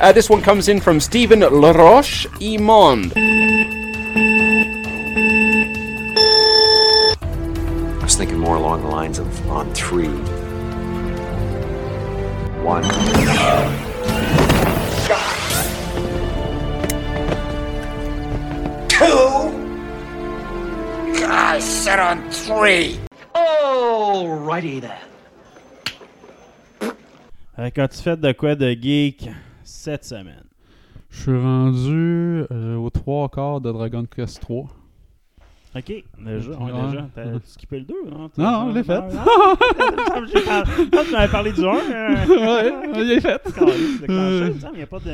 Uh, this one comes in from Stephen Laroche Imond. I was thinking more along the lines of on three. One. Two? I said on three. Alrighty then. Fait qu'as-tu fait de quoi de geek cette semaine? Je suis rendu euh, aux trois quarts de Dragon Quest 3. Ok, déjà, on a déjà. T'as skippé le 2, non? Non, non, je l'ai fait. Ah, par- Toi, tu m'avais parlé du 1. ouais, il est fait. Il n'y a pas de.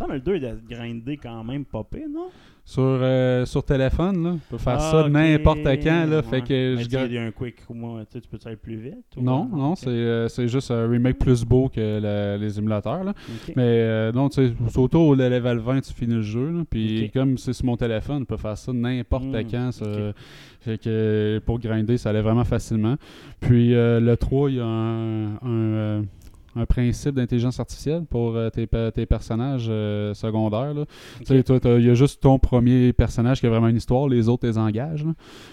Non, mais le 2 il a grindé quand même pas pire, non? Sur, euh, sur téléphone, là, tu peux faire Ah, ça ok. n'importe quand. Là, Ouais. fait que Mais je tu a un quick, moi, tu tu peux aller plus vite? ou- Non, non, c'est euh, c'est juste un remake plus beau que le- les émulateurs. Là. Mais euh, non, tu sais, autour au level 20, tu finis le jeu. là. Puis comme c'est sur mon téléphone, je peux faire ça n'importe Hmm, quand. ça- fait que pour grinder, ça allait vraiment facilement. Puis euh, le 3, il y a un, un, euh, un principe d'intelligence artificielle pour euh, tes, tes personnages euh, secondaires. Tu sais, il y a juste ton premier personnage qui a vraiment une histoire, les autres, les engages. là.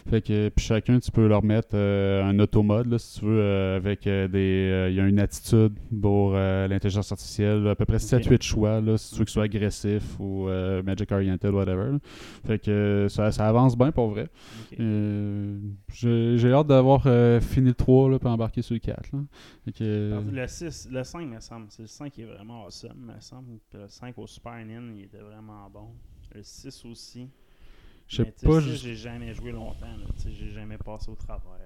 Fait que puis chacun, tu peux leur mettre euh, un automode, là, si tu veux, avec des. Il y a une attitude pour l'intelligence artificielle, à peu près 7-8 choix, là, si tu veux que ce soit agressif ou Magic Oriented, whatever. Fait que ça, ça avance bien pour vrai. J'ai hâte d'avoir fini le 3 là, puis embarquer sur le 4. Là. Fait que, Le 6, le 5, me semble. C'est le 5 qui est vraiment awesome, me semble. Puis le 5 au Super NES, il était vraiment bon. Le 6 aussi. Je sais pas le jus- 6, j'ai jamais joué longtemps. J'ai jamais passé au travers.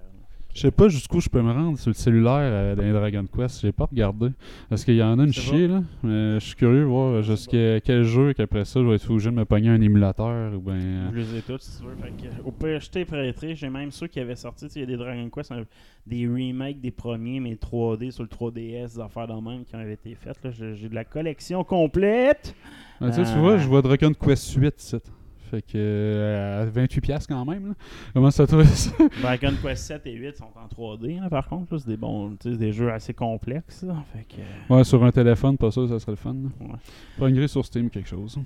Je sais pas jusqu'où je peux me rendre sur le cellulaire euh, dans les Dragon Quest. J'ai pas regardé. Parce qu'il y en a une C'est chier, là. Mais je suis curieux de voir jusqu'à quel jeu qu'après ça, je vais être obligé de me pogner un émulateur ou bien. Je les ai tous, si tu veux. Fait que, au pire, je t'ai prêté. J'ai même ceux qui avaient sorti. Il y a des Dragon Quest, un- des remakes des premiers, mais 3D sur le 3DS, des affaires de même qui ont été faites. J'ai de la collection complète. Ah, tu sais, tu Euh, vois, je vois Dragon Quest 8 ici. Fait que euh, à 28$ piastres quand même. Là. Comment ça trouve ça? Dragon Quest 7 et 8 sont en 3D, là, par contre. C'est des bons, des jeux assez complexes. là. Fait que, Ouais, sur un téléphone, pas ça, ça serait le fun. Ouais. Pognerai sur Steam quelque chose.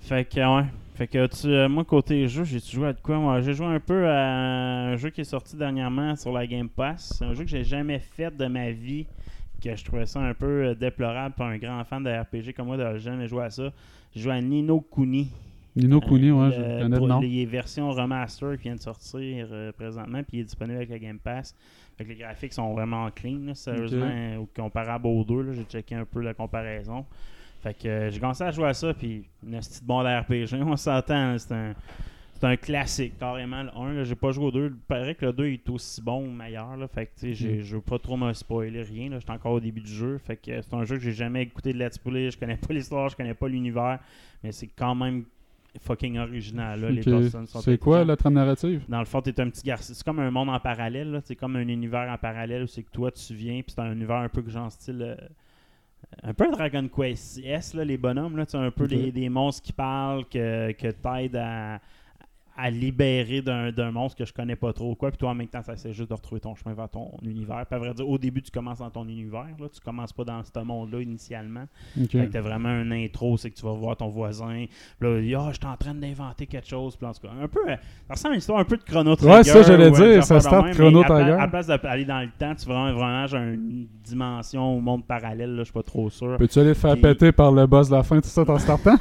fait que, ouais. Fait que, tu, euh, moi, côté jeu, j'ai joué à de quoi? Moi, j'ai joué un peu à un jeu qui est sorti dernièrement sur la Game Pass. C'est un jeu que j'ai jamais fait de ma vie. Que je trouvais ça un peu euh, déplorable pour un grand fan de RPG comme moi de jamais joué à ça. J'ai joué à Nino Kuni. Nino Kuni, ouais, Euh, le pour nom. les versions remaster qui viennent de sortir euh, présentement, puis il est disponible avec la Game Pass. Fait que les graphiques sont vraiment clean, là, sérieusement, Ok. euh, comparable aux deux. J'ai checké un peu la comparaison. Fait que euh, j'ai commencé à jouer à ça, puis une petite bon RPG, on s'entend, c'est un, c'est un classique, carrément. Le 1, là, j'ai pas joué au 2. Il paraît que le 2 est aussi bon ou meilleur. Là, fait que Mm. je veux pas trop me spoiler rien. J'étais encore au début du jeu. Fait que euh, c'est un jeu que j'ai jamais écouté de Let's Play. Je connais pas l'histoire, je connais pas l'univers. Mais c'est quand même fucking original. Là, les personnes sont C'est quoi la trame narrative? Dans le fond, t'es un petit garçon. C'est comme un monde en parallèle. là. C'est comme un univers en parallèle où c'est que toi, tu viens. Puis c'est un univers un peu que genre style. euh, un peu Dragon Quest S, là, les bonhommes. Là, un peu des, des monstres qui parlent, que, que t'aident à, à libérer d'un monstre que je connais pas trop. Quoi. Puis toi, en même temps, ça c'est juste de retrouver ton chemin vers ton univers. Puis à vrai dire, au début, tu commences dans ton univers. Là. Tu commences pas dans ce monde-là initialement. Fait que t'as vraiment un intro, c'est que tu vas voir ton voisin. Là, il dit, ah, je suis en train d'inventer quelque chose. Puis en tout cas, un peu, euh, ça ressemble à une histoire un peu de Chrono Trigger. Ouais, ça, j'allais dire, ça start même, Chrono à Trigger. À la place d'aller dans le temps, tu vraiment, vraiment une dimension ou monde parallèle, là, je suis pas trop sûr. Peux-tu aller te faire Puis- péter par le boss de la fin, tout ça, en startant?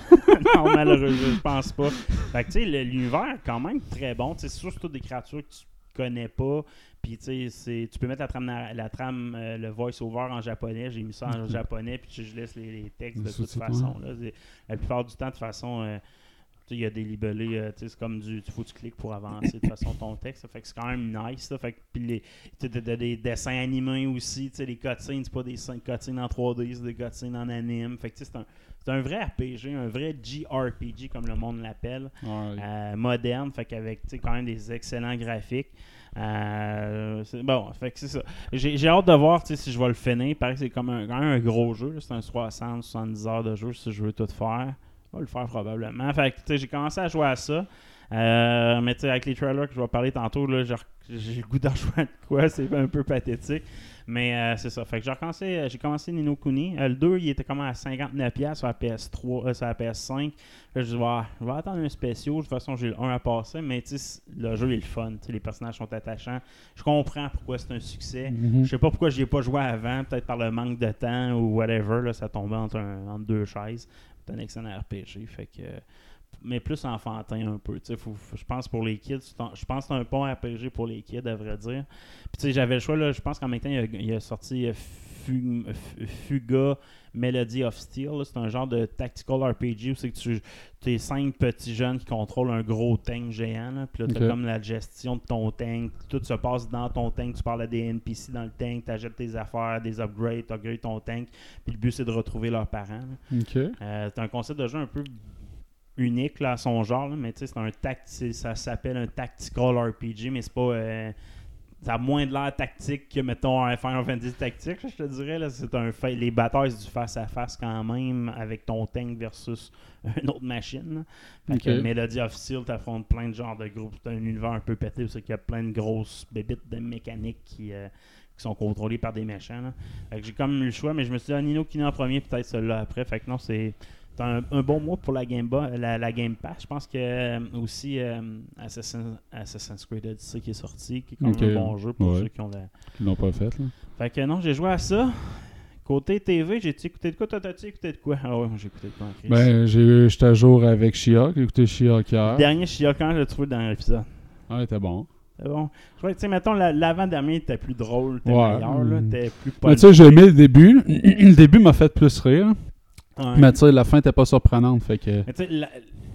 non, malheureusement, je pense pas. Fait que, tu sais, l'univers quand même très bon. C'est sûr, c'est toutes des créatures que tu connais pas. Puis, tu sais, tu peux mettre la trame, la trame euh, le voice-over en japonais. J'ai mis ça en japonais, puis je laisse les, les textes de toute façon. là. La plupart du temps, de toute façon, euh, il y a des libellés, euh, c'est comme du. Il faut que tu cliques pour avancer de façon ton texte. ça fait que c'est quand même nice. ça. Fait que, puis les, t'as- t'as des dessins animés aussi. Les cutscenes, c'est pas des cutscenes en 3D, c'est des cutscenes en anime. Fait que, c'est un, c'est un vrai RPG, un vrai JRPG, comme le monde l'appelle Ouais. euh, moderne, fait qu'avec quand même des excellents graphiques. Euh, c'est- bon, fait que c'est ça. J'ai j'ai hâte de voir si je vais le finir. Il paraît que c'est comme un, quand même un gros jeu. là. C'est un 60-70 heures de jeu si je veux tout faire. Vais le faire probablement. Fait que tu sais, j'ai commencé à jouer à ça. Euh, mais tu sais, avec les trailers que je vais parler tantôt, là, j'ai le goût d'en jouer à de quoi. C'est un peu pathétique. Mais euh, c'est ça. Fait que j'ai recommencé, euh, j'ai commencé Nino Kuni. Euh, le 2, il était comme à 59$ sur la PS3, euh, sur la PS5. Là, je ouais, je vais attendre un spécial. De toute façon, j'ai le 1 à passer. Mais tu sais, le jeu est le fun. Les personnages sont attachants. Je comprends pourquoi c'est un succès. Mhm. Je sais pas pourquoi j'y ai pas joué avant. Peut-être par le manque de temps ou whatever. Là, ça tombait entre, un- entre deux chaises. Un excellent RPG. Fait que. euh, mais plus enfantin un peu. Je pense pour les kids, je pense que c'est un bon RPG pour les kids, à vrai dire. Puis j'avais le choix, je pense qu'en même temps, il il a sorti Fuga Melody of Steel. C'est un genre de tactical RPG où c'est que tu es cinq petits jeunes qui contrôlent un gros tank géant. Là. Puis là, tu comme la gestion de ton tank. Tout se passe dans ton tank. Tu parles à des NPC dans le tank, tu achètes tes affaires, des upgrades, tu upgrades ton tank. Puis le but, c'est de retrouver leurs parents. Euh, c'est un concept de jeu un peu unique là, à son genre, là, mais tu sais, c'est un tact, ça s'appelle un tactical RPG, mais c'est pas. euh, ça a moins de l'air tactique que, mettons, un Final Fantasy tactique, je te dirais. Là, c'est un fait, les batailles, c'est du face-à-face quand même avec ton tank versus une autre machine. Fait que Melody of Steel, t'affrontes plein de genres de groupes. C'est un univers un peu pété où c'est qu'il y a plein de grosses bébites de mécanique qui, euh, qui sont contrôlées par des méchants. là. Fait que j'ai comme eu le choix, mais je me suis dit, ah, Nino Kuni en premier, peut-être celui-là après. Fait que non, c'est un, un bon mois pour la Game, la, la Game Pass. Je pense que euh, aussi euh, Assassin- Assassin's Creed Odyssey qui est sorti, qui est quand même un bon jeu pour Ouais. ceux qui ont la. L'ont pas fait, là. Fait que non, j'ai joué à ça. Côté TV, j'ai-tu écouté de quoi? T'as-tu écouté de quoi? Ah ouais, j'ai écouté de quoi en crise. Ben, j'ai- j'étais à jour avec She-Hulk, j'ai écouté She-Hulk hier. Le dernier She-Hulk, quand je l'ai trouvé dans l'épisode. Ah, il était bon. C'est bon. Je crois que, tu sais, mettons, la- l'avant-dernier était plus drôle, était Ouais. meilleur, là, était plus Mais tu sais, j'ai aimé le début. le début m'a fait plus rire. Ouais. Mais tu sais, la fin était pas surprenante, fait que... Mais tu sais,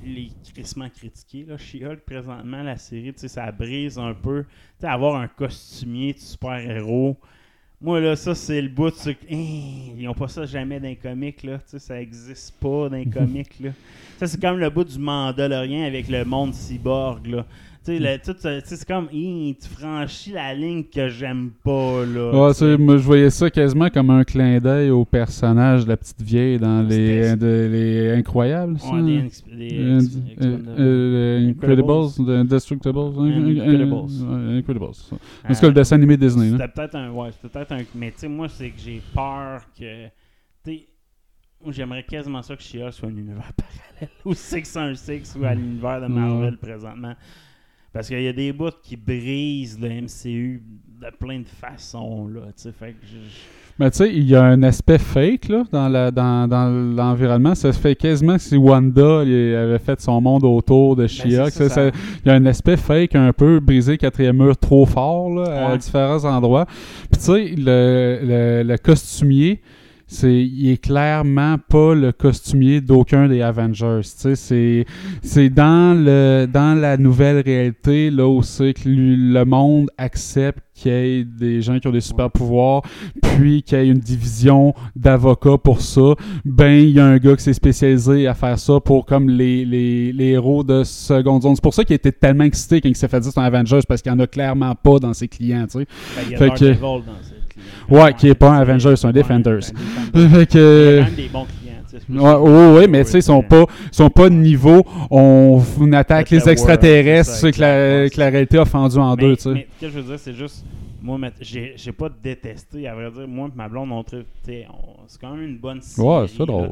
les crissement critiqués, là, She-Hulk, présentement, la série, tu sais, ça brise un peu. Tu sais, avoir un costumier de super-héros. Moi, là, ça, c'est le bout de. Hein, ils ont pas ça jamais dans les comics, là. Tu sais, ça existe pas dans les comics, là. Ça, c'est comme le bout du Mandalorien avec le monde cyborg, là. Tu sais, c'est comme, Hein, tu franchis la ligne que j'aime pas, là. Ouais, moi, je voyais ça quasiment comme un clin d'œil au personnage de la petite vieille dans les, de- les Incroyables. ça? Ouais, Euh, ex- euh, ex- euh, Incredibles, Incredibles. de- Indestructibles, Incredibles. euh, Incredibles. Euh, Parce que le dessin animé Disney. C'était peut-être un. Ouais, c'était peut-être un. Mais tu sais, moi, c'est que j'ai peur que. Tu j'aimerais quasiment ça que She-Hulk soit un univers parallèle au 616 ou à l'univers de Marvel présentement. Parce qu'il y a des bouts qui brisent le MCU de plein de façons, là. Tu sais, fait que je- je- Mais tu sais, il y a un aspect fake là, dans, la, dans, dans l'environnement. Ça se fait quasiment que si Wanda il avait fait son monde autour de. Ben, c'est ça, ça- ça- Il y a un aspect fake un peu brisé quatrième mur trop fort là, à différents endroits. Puis tu sais, le, le, le costumier, c'est, il est clairement pas le costumier d'aucun des Avengers. Tu sais, c'est, c'est dans, le, dans la nouvelle réalité là où c'est que le monde accepte qu'il y ait des gens qui ont des super pouvoirs, puis qu'il y ait une division d'avocats pour ça. Ben, il y a un gars qui s'est spécialisé à faire ça pour comme les, les, les héros de seconde zone. C'est pour ça qu'il était tellement excité quand il s'est fait dire c'est un Avengers parce qu'il y en a clairement pas dans ses clients, tu sais. a Fait que- dans client. Ouais, qui est pas un c'est- Avenger, c'est un Defenders. Fait que. quand même des bons Ouais, ouais, ouais, mais tu sais, ils sont pas, sont pas de niveau. On, on attaque les extraterrestres, c'est que la, que la réalité a fendu en mais, deux, tu sais. mais ce que je veux dire, c'est juste, moi, j'ai j'ai pas détesté, à vrai dire. Moi et ma blonde, on trouve, c'est quand même une bonne série. Ouais, c'est drôle.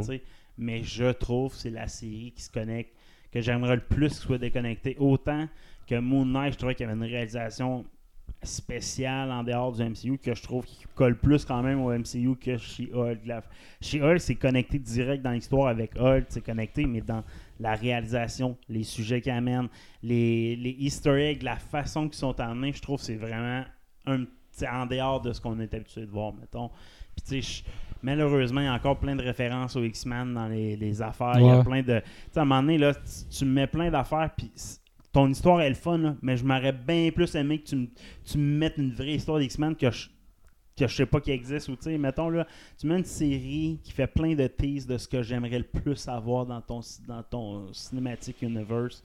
mais je trouve que c'est la série qui se connecte, que j'aimerais le plus qu'il soit déconnecté. Autant que Moon Knight, je trouvais qu'il y avait une réalisation spéciale en dehors du MCU que je trouve qui colle plus quand même au MCU que She-Hulk. La- She-Hulk, c'est connecté direct dans l'histoire avec Hulk, c'est connecté, mais dans la réalisation, les sujets qu'il amène, les, les easter eggs, la façon qu'ils sont amenés, je trouve que c'est vraiment un en dehors de ce qu'on est habitué de voir, mettons. Puis tu sais, malheureusement, il y a encore plein de références aux X-Men dans les, les affaires. Il y a plein de. Tu sais, à un moment donné, là, tu, tu me mets plein d'affaires, puis ton histoire est le fun, là, mais je m'aurais bien plus aimé que tu me, tu me mettes une vraie histoire d'X-Men que je que je sais pas qui existe ou tu sais mettons là tu mets une série qui fait plein de teases de ce que j'aimerais le plus avoir dans ton dans ton cinématique universe.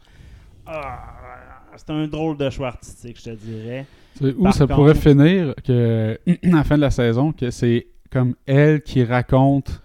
Ah, c'est un drôle de choix artistique je te dirais. Où Par ça contre- pourrait finir que à la fin de la saison que c'est comme elle qui raconte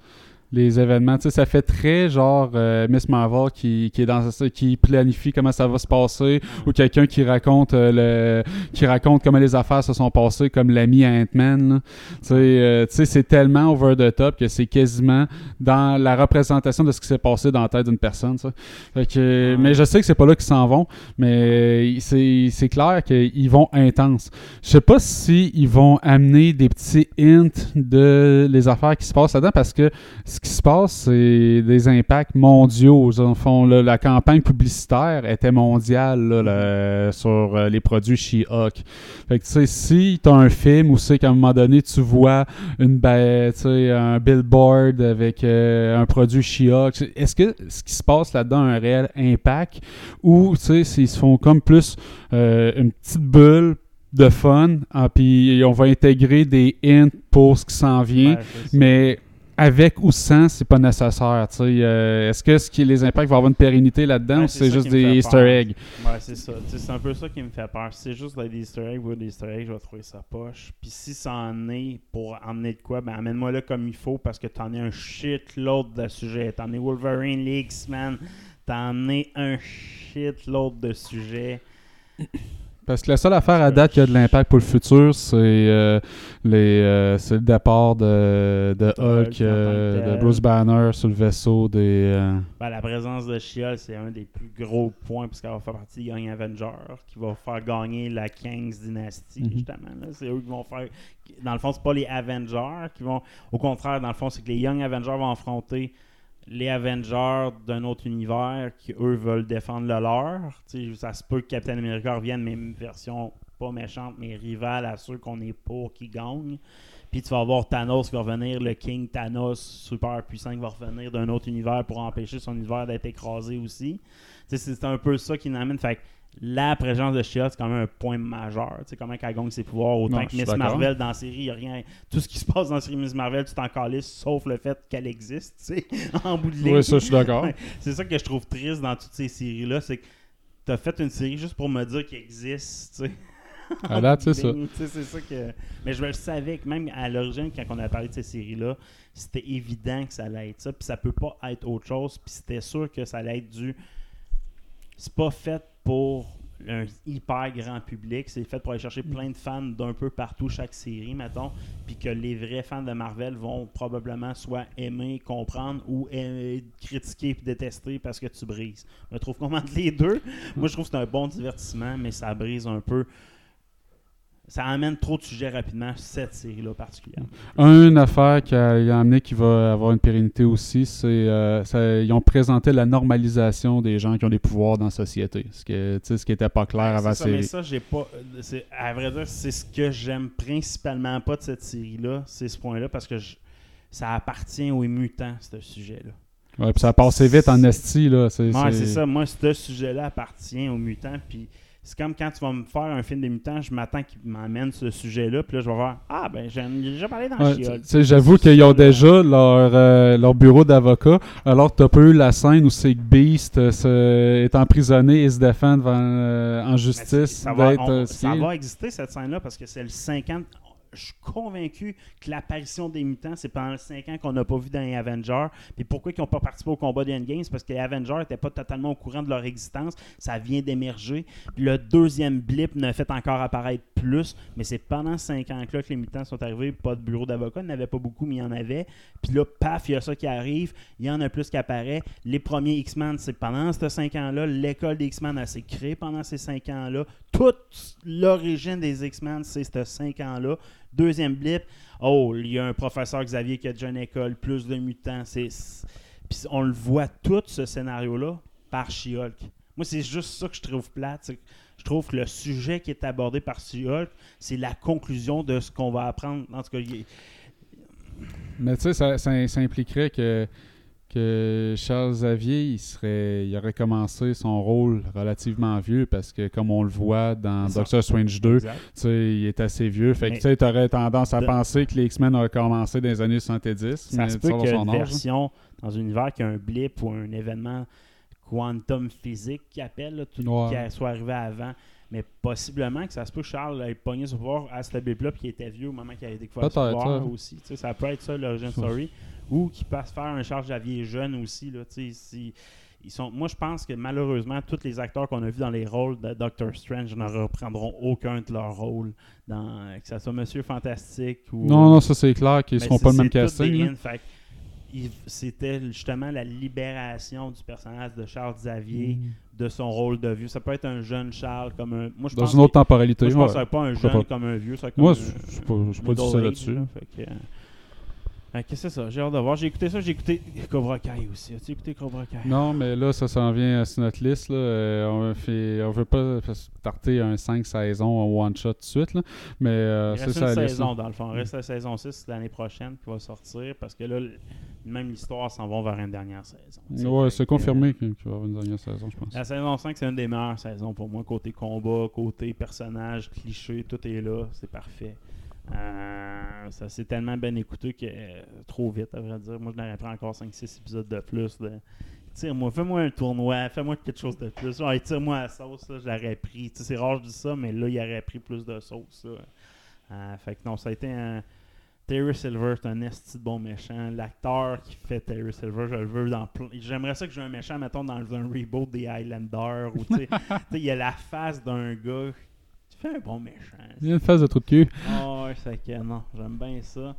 les événements. Tu sais, ça fait très genre euh, Miss Marvel qui, qui est dans qui planifie comment ça va se passer, ou quelqu'un qui raconte euh, le qui raconte comment les affaires se sont passées, comme l'ami à Ant-Man. Tu sais, euh, tu sais, c'est tellement over the top que c'est quasiment dans la représentation de ce qui s'est passé dans la tête d'une personne. ça. Fait que, Mais je sais que c'est pas là qu'ils s'en vont, mais c'est c'est clair qu'ils vont intense. Je sais pas si ils vont amener des petits hints de les affaires qui se passent là-dedans parce que ce qui se passe, c'est des impacts mondiaux. Le fond, là, la campagne publicitaire était mondiale là, là, sur euh, les produits She-Hulk. Fait que tu sais, si t'as un film où c'est qu'à un moment donné, tu vois une un billboard avec euh, un produit She-Hulk, est-ce que ce qui se passe là-dedans a un réel impact? Ou tu sais, s'ils se font comme plus euh, une petite bulle de fun, ah, puis on va intégrer des hints pour ce qui s'en vient, Ouais, ça. Avec ou sans, c'est pas nécessaire. Euh, Est-ce que ce qui, les impacts vont avoir une pérennité là-dedans Ouais, ou c'est juste des Easter eggs? Ouais, c'est ça. C'est un peu ça qui me fait peur. Si c'est juste des Easter eggs ou des Easter eggs, je vais trouver ça poche. Puis si ça en est pour emmener de quoi, ben amène-moi là comme il faut parce que t'en as un shitload de sujets. T'en as Wolverine, les X-Men, t'en as un shitload de sujets. Parce que la seule affaire à date qui a de l'impact pour le futur, c'est euh, les, euh, c'est le départ de, de Hulk euh, de Bruce Banner sur le vaisseau des. Ben, la présence de She-Hulk, c'est un des plus gros points puisqu'elle va faire partie des Young Avengers qui va faire gagner la King's Dynasty, Mhm. justement. C'est eux qui vont faire. Dans le fond, c'est pas les Avengers qui vont. Au contraire, dans le fond, c'est que les Young Avengers vont affronter les Avengers d'un autre univers qui, eux, veulent défendre le leur. Ça se peut que Captain America revienne, mais une version pas méchante, mais rivale à ceux qu'on est pour qui gagnent. Puis tu vas avoir Thanos qui va revenir, le King Thanos super puissant qui va revenir d'un autre univers pour empêcher son univers d'être écrasé aussi. C'est un peu ça qui nous amène. La présence de She-Hulk, c'est quand même un point majeur. Tu sais, comment qu'elle gagne ses pouvoirs. Autant Non, que Miss. Marvel dans la série, il n'y a rien. Tout ce qui se passe dans la série Miss Marvel, tu t'en calisses, sauf le fait qu'elle existe, tu sais, en bout de ligne. Oui, ça, je suis d'accord. C'est ça que je trouve triste dans toutes ces séries-là, c'est que t'as fait une série juste pour me dire qu'il existe, tu sais. À date, c'est ça. Tu sais, c'est ça que. Mais je le savais que même à l'origine, quand on a parlé de ces séries-là, c'était évident que ça allait être ça. Puis ça peut pas être autre chose. Puis c'était sûr que ça allait être du. C'est pas fait pour un hyper grand public. C'est fait pour aller chercher plein de fans d'un peu partout, chaque série, mettons. Puis que les vrais fans de Marvel vont probablement soit aimer, comprendre ou aimer, critiquer puis détester parce que tu brises. Je trouve qu'on entre les deux. Moi, je trouve que c'est un bon divertissement, mais ça brise un peu. Ça amène trop de sujets rapidement, cette série-là particulièrement. Une affaire qui a, amené qui va avoir une pérennité aussi, c'est euh, ça- ils ont présenté la normalisation des gens qui ont des pouvoirs dans la société. Ce sais, ce qui était pas clair avant la C'est ça, mais ça, j'ai pas. euh, c'est- À vrai dire, c'est ce que j'aime principalement pas de cette série-là, c'est ce point-là, parce que je- ça appartient aux mutants, ce sujet-là. Ouais, puis ça a passé vite en esti, là. C'est, Ouais, c'est ça. Moi, ce sujet-là appartient aux mutants, puis c'est comme quand tu vas me faire un film des mutants, je m'attends qu'il m'emmène ce sujet-là, puis là, je vais voir Ah, ben, j'en ai déjà parlé dans Ouais, sais, J'avoue qu'ils ont déjà leur, euh, leur bureau d'avocat, alors tu n'as pas eu la scène où c'est que Beast euh, est emprisonné et se défend devant, euh, en justice ça va, on- ça va exister cette scène-là parce que c'est le 50. Je suis convaincu que l'apparition des mutants, c'est pendant les 5 ans qu'on n'a pas vu dans les Avengers. Puis pourquoi ils n'ont pas participé au combat des Endgames? C'est parce que les Avengers n'étaient pas totalement au courant de leur existence. Ça vient d'émerger. Puis le deuxième blip ne fait encore apparaître plus. Mais c'est pendant 5 ans que, là que les mutants sont arrivés. Pas de bureau d'avocat. Il n'y en avait pas beaucoup, mais il y en avait. Puis là, paf, il y a ça qui arrive. Il y en a plus qui apparaît. Les premiers X-Men, c'est pendant ces 5 ans-là. L'école des X-Men, s'est créée pendant ces 5 ans-là. Toute l'origine des X-Men, c'est ces 5 ans-là. Deuxième blip, oh, il y a un professeur Xavier qui a déjà une école, plus de mutants. C'est, Puis on le voit tout, ce scénario-là, par She-Hulk. Moi, c'est juste ça que je trouve plate. Je trouve que le sujet qui est abordé par She-Hulk, c'est la conclusion de ce qu'on va apprendre. Mais tu sais, ça impliquerait que, que Charles Xavier, il, serait, il aurait commencé son rôle relativement vieux parce que, comme on le voit dans. Doctor Strange 2, Exact. tu sais, il est assez vieux. Fait que tu sais, t'aurais tendance à De- penser que les X-Men auraient commencé dans les années 70. Ça mais se peut qu'il une version dans un univers qui a un blip ou un événement quantum physique qui appelle, là, tout, Ouais. qui soit arrivé avant. Mais possiblement que ça se peut que Charles ait pogné ce pouvoir à ce blip-là puis qu'il était vieux au moment qu'il a découvert ce pouvoir aussi. Ça peut être ça l'origin Ça. story. Ou qu'il passe faire un Charles Xavier jeune aussi. Là, si- ils sont, moi, je pense que malheureusement, tous les acteurs qu'on a vus dans les rôles de Doctor Strange ne reprendront aucun de leurs rôles, dans, que ce soit Monsieur Fantastique ou. Non, non, ça c'est clair qu'ils Mais seront c'est- pas le même casting. que C'était justement la libération du personnage de Charles Xavier de son rôle de vieux. Ça peut être un jeune Charles comme un. Moi, je Dans pense une autre que- temporalité. moi, je pense que ouais. ça serait pas un jeune pas. comme un vieux. Ça comme Moi, je je suis pas, pas du là-dessus. là. Fait que, euh, c'est ça, j'ai hâte de voir. J'ai écouté ça, j'ai écouté Cobra Kai aussi. As-tu écouté Cobra Kai? Non, mais là, ça s'en vient sur notre liste. Là. Euh, on, fait, on veut pas starter un 5 saisons en one-shot tout de suite. Là. Mais euh, c'est reste ça une la liste. saison dans le fond. Reste la saison 6 l'année prochaine qui va sortir parce que là, même l'histoire s'en va vers une dernière saison. Ouais, c'est confirmé qu'il va y avoir une dernière saison, je pense. La saison 5, c'est une des meilleures saisons pour moi. Côté combat, côté personnage, cliché, tout est là. C'est parfait. Euh, ça s'est tellement bien écouté que euh, trop vite, à vrai dire. Moi, je n'aurais pris encore 5-6 épisodes de plus. De... Tire-moi, fais-moi un tournoi, fais-moi quelque chose de plus. Ouais, tire-moi la sauce, là, je l'aurais pris. Tu sais, c'est rare que je dis ça, mais là, il aurait pris plus de sauce. Euh, fait que non, ça a été un. Terry Silver, c'est un esti de bon méchant. L'acteur qui fait Terry Silver, je le veux dans plein. J'aimerais ça que j'ai un méchant, mettons, dans un reboot des Highlanders. Ou, il y a la face d'un gars fait un bon méchant. Il une phase de trou de cul. Ouais, c'est que non, j'aime bien ça.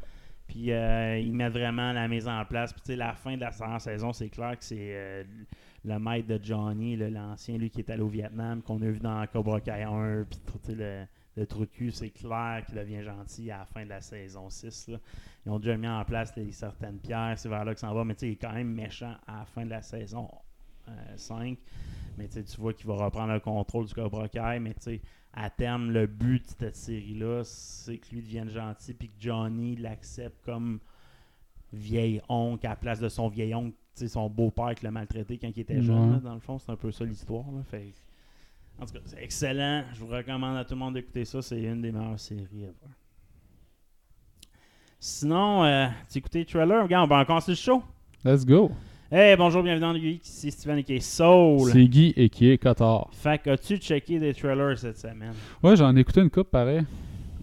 Puis euh, il met vraiment la mise en place. Puis tu sais, la fin de la saison, c'est clair que c'est euh, le maître de Johnny, l'ancien, lui qui est allé au Vietnam, qu'on a vu dans Cobra Kai 1. Puis tu sais, le, le trou de cul, c'est clair qu'il devient gentil à la fin de la saison 6. là. Ils ont déjà mis en place les, certaines pierres, c'est vers là que ça en va. Mais tu sais, il est quand même méchant à la fin de la saison 5. Mais tu vois qu'il va reprendre le contrôle du Cobra Kai. Mais tu sais, à terme, le but de cette série-là, c'est que lui devienne gentil puis que Johnny l'accepte comme vieil oncle à la place de son vieil oncle, son beau-père qui l'a maltraité quand il était jeune. Là, dans le fond, c'est un peu ça l'histoire. Fait en tout cas, c'est excellent. Je vous recommande à tout le monde d'écouter ça. C'est une des meilleures séries ever. Sinon, euh, tu écouté le trailer? Regarde, on va encore sur le show. Let's go. Hey, bonjour, bienvenue dans le Geek. Ici Steven et qui est Soul. C'est Guy et qui est Cotard. Fait que as-tu checké des trailers cette semaine? Ouais, j'en ai écouté une coupe pareil.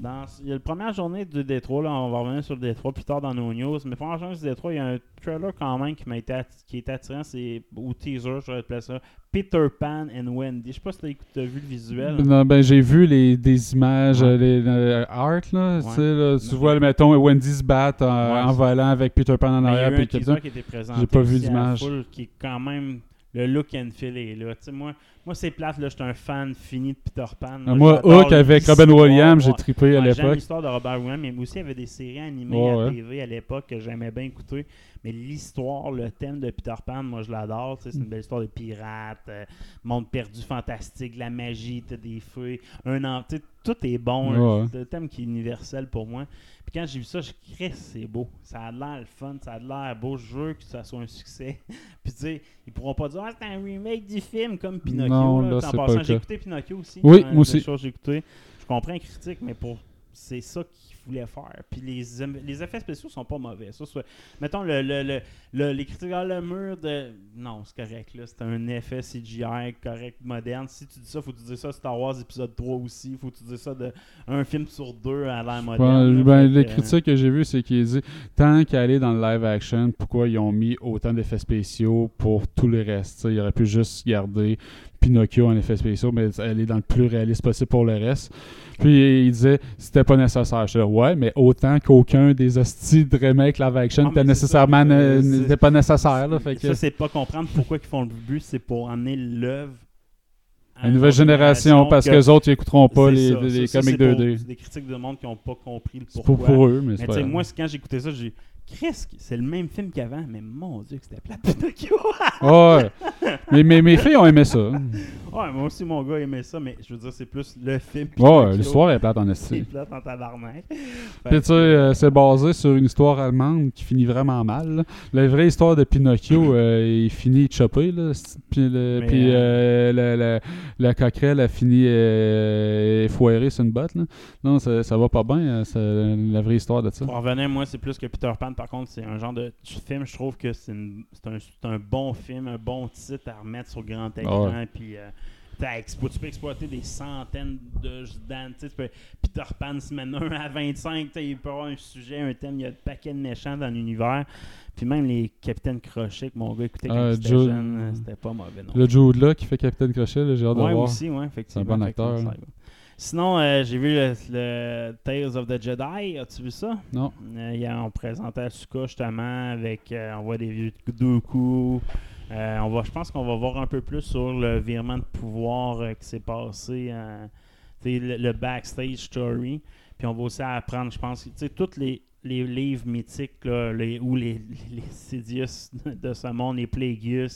Dans, il y a la première journée du Détroit, là, on va revenir sur le Détroit plus tard dans nos news, mais première journée du Détroit, il y a un trailer quand même qui, m'a été qui est attirant, c'est, ou teaser, je vais appeler ça, Peter Pan and Wendy. Je sais pas si tu as vu le visuel. Non, ben, j'ai vu les, des images, Ouais. les, euh, art, là, tu Ouais. sais, là, tu Mais- vois, mettons, Wendy se battre en, volant avec Peter Pan en Mais il y a arrière. puis J'ai pas vu la d'image. qui est quand même le look and feel est là. Tu sais, moi, moi c'est plate, là, j'étais un fan fini de Peter Pan. Ah, Moi, Hook avec. Robin Williams, j'ai trippé à Ouais, J'aime l'époque. l'histoire de Robert Williams, mais aussi il y avait des séries animées Ouais, à ouais. TV à l'époque que j'aimais bien écouter. Mais l'histoire, le thème de Peter Pan, moi je l'adore. C'est une belle histoire de pirates, euh, monde perdu fantastique, la magie, t'as des feux, un an, tout est bon. là. Ouais. C'est un thème qui est universel pour moi. Puis quand j'ai vu ça, je crée c'est beau. Ça a l'air le fun, ça a l'air beau. Je veux que ça soit un succès. Puis tu sais, ils pourront pas dire ah, c'est un remake du film comme Pinocchio. Non, là. là, c'est pas j'ai écouté Pinocchio aussi. Oui, Ouais, moi aussi. j'ai. Je comprends la critique, mais pour c'est ça qu'il voulait faire. Puis les, effets spéciaux sont pas mauvais. Ça, soit- mettons le, le, le, le- les critiques dans le mur de. Non, c'est correct là. C'est un effet CGI correct, moderne. Si tu dis ça, faut que tu dises ça Star Wars épisode 3 aussi. Faut que tu dises ça de un film sur deux à l'air moderne. Là. ben, les que, euh, critiques que j'ai vues, c'est qu'ils disent tant qu'à aller dans le live action, pourquoi ils ont mis autant d'effets spéciaux pour tout le reste Ils auraient pu juste garder Pinocchio en effets spéciaux, mais aller dans le plus réaliste possible pour le reste. Puis il disait c'était pas nécessaire. Je disais, ouais, mais autant qu'aucun des hosties de remake live action Ah, mais était c'est nécessairement euh, c'est- n'était pas nécessaire. Là, fait que, Ça, c'est pas comprendre pourquoi ils font le but, c'est pour emmener l'œuvre à une nouvelle génération, parce que les autres ils écouteront pas C'est les, ça, les ça, comics c'est pour- 2D. C'est des critiques de monde qui n'ont pas compris le C'est pourquoi. pour, pour eux, mais c'est Mais grave. moi, c'est- quand j'écoutais ça, j'ai Chris, c'est le même film qu'avant, mais mon Dieu, que c'était plat Pinocchio. Ouais. mais, mais mes filles ont aimé ça. ouais, moi aussi, mon gars aimait ça, mais je veux dire, c'est plus le film. puis Ouais, Pinocchio. l'histoire est plate en C'est esti. plate en tabarnak. Puis tu sais, euh, c'est basé sur une histoire allemande qui finit vraiment mal. là. La vraie histoire de Pinocchio, euh, il finit chopé, là. Puis, le, puis euh, la, la, la coquerelle a fini foirée sur une botte, là. Non, ça, ça va pas bien, c'est la vraie histoire de ça. Pour revenir, moi, c'est plus que Peter Pan. Par contre, c'est un genre de film, je trouve que c'est un, bon film, un bon titre à remettre sur grand écran. Ouais. Puis, euh, tu peux exploiter des centaines de Dan. tu peux- Peter Pan mène 1 à 25. tu sais, Il peut y avoir un sujet, un thème. Il y a un paquet de méchants dans l'univers. Puis même les Capitaines Crochet que mon gars écoutait quand Ah, Joe- jeune, euh, c'était pas mauvais. Non. Le Jude là qui fait Capitaine Crochet, j'ai hâte de voir. aussi, ouais, effectivement. C'est un bon acteur. Sinon, euh, j'ai vu le, le Tales of the Jedi. As-tu vu ça? Non. Euh, il y a- on présentait Asuka justement avec euh, on voit des vieux Dooku. Euh, on va, je pense qu'on va voir un peu plus sur le virement de pouvoir euh, qui s'est passé, euh, le, le backstage story. Puis on va aussi apprendre, je pense, tu sais, tous les, les livres mythiques là, les, ou les, les Sidious de ce monde, les Plagueis,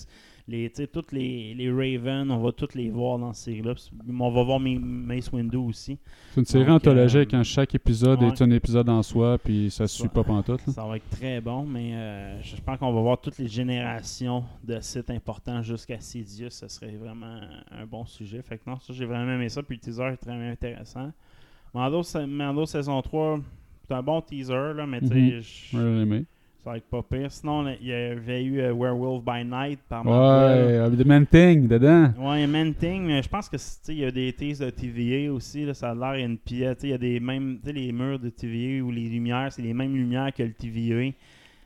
les, tous les, les Raven, on va tous les voir dans cette série-là. On va voir Ma- Mace Windu aussi. C'est une série Donc, anthologique, euh, hein, chaque épisode ouais. est un épisode en soi, puis ça se suit pas pantoute. là. Ça va être très bon, mais euh, je pense qu'on va voir toutes les générations de sites importants jusqu'à Sidious. Ce serait vraiment un bon sujet. Fait que non, ça, j'ai vraiment aimé ça. Puis le teaser est très intéressant. Mando, Mando saison 3, c'est un bon teaser, là, mais tu sais, aimé. Ça va être pas pire. Sinon, il y avait eu euh, Werewolf by Night par. Ouais, The Man Thing dedans. Ouais, Man Thing, mais je pense que c'est- tu sais, il y a des teases de TVA aussi, là, ça a l'air il y a une pièce, il y a des mêmes, tu sais, les murs de TVA ou les lumières, c'est les mêmes lumières que le TVA.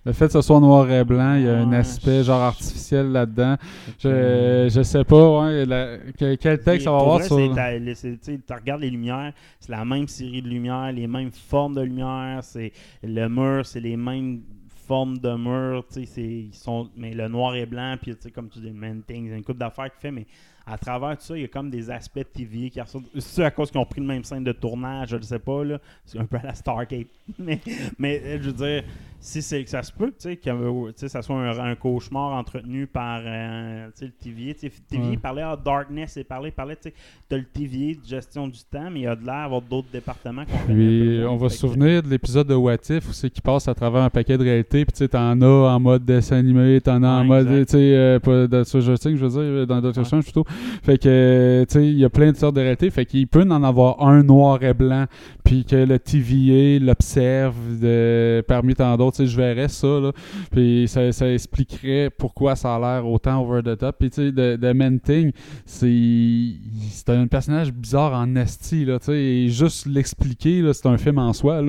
Le fait que ce soit noir et blanc, il y a un aspect genre artificiel là-dedans. Je, je sais pas, ouais, la- que- quel texte ça va avoir vrai, sur. tu regardes les lumières, c'est la même série de lumières, les mêmes formes de lumière, c'est le mur, c'est les mêmes formes de mur, tu sais, ils sont, mais le noir et blanc, puis tu sais, comme tu dis, le man thing, il y a une coupe d'affaires qui fait, mais à travers tout ça, il y a comme des aspects de TVA qui ressortent. C'est à cause qu'ils ont pris le même scène de tournage, je ne sais pas, là. C'est un peu à la Stargate. mais, mais euh, je veux dire, si c'est que ça se peut, tu sais, que euh, ça soit un, un cauchemar entretenu par euh, le TVA. Tu sais, TVA Ouais. parlait à Darkness et parlait, parlait, tu sais, t'as le TVA de gestion du temps, mais il y a de l'air d'avoir d'autres départements qu'on Puis on va se souvenir de l'épisode de What If où c'est qui passe à travers un paquet de réalités. Puis tu sais, t'en as en mode dessin animé, t'en as en mode, tu sais, euh, Stranger Things, je veux dire, dans Doctor Ouais. Strange plutôt. Fait que, tu sais, il y a plein de sortes de réalités. Fait qu'il peut en avoir un noir et blanc, puis que le TVA l'observe de- parmi tant d'autres. Je verrais ça. Puis ça, expliquerait pourquoi ça a l'air autant over the top. Puis tu sais, de, de Man Thing, c'est un personnage bizarre en esti, là, tu sais. Juste l'expliquer, là, c'est un film en soi.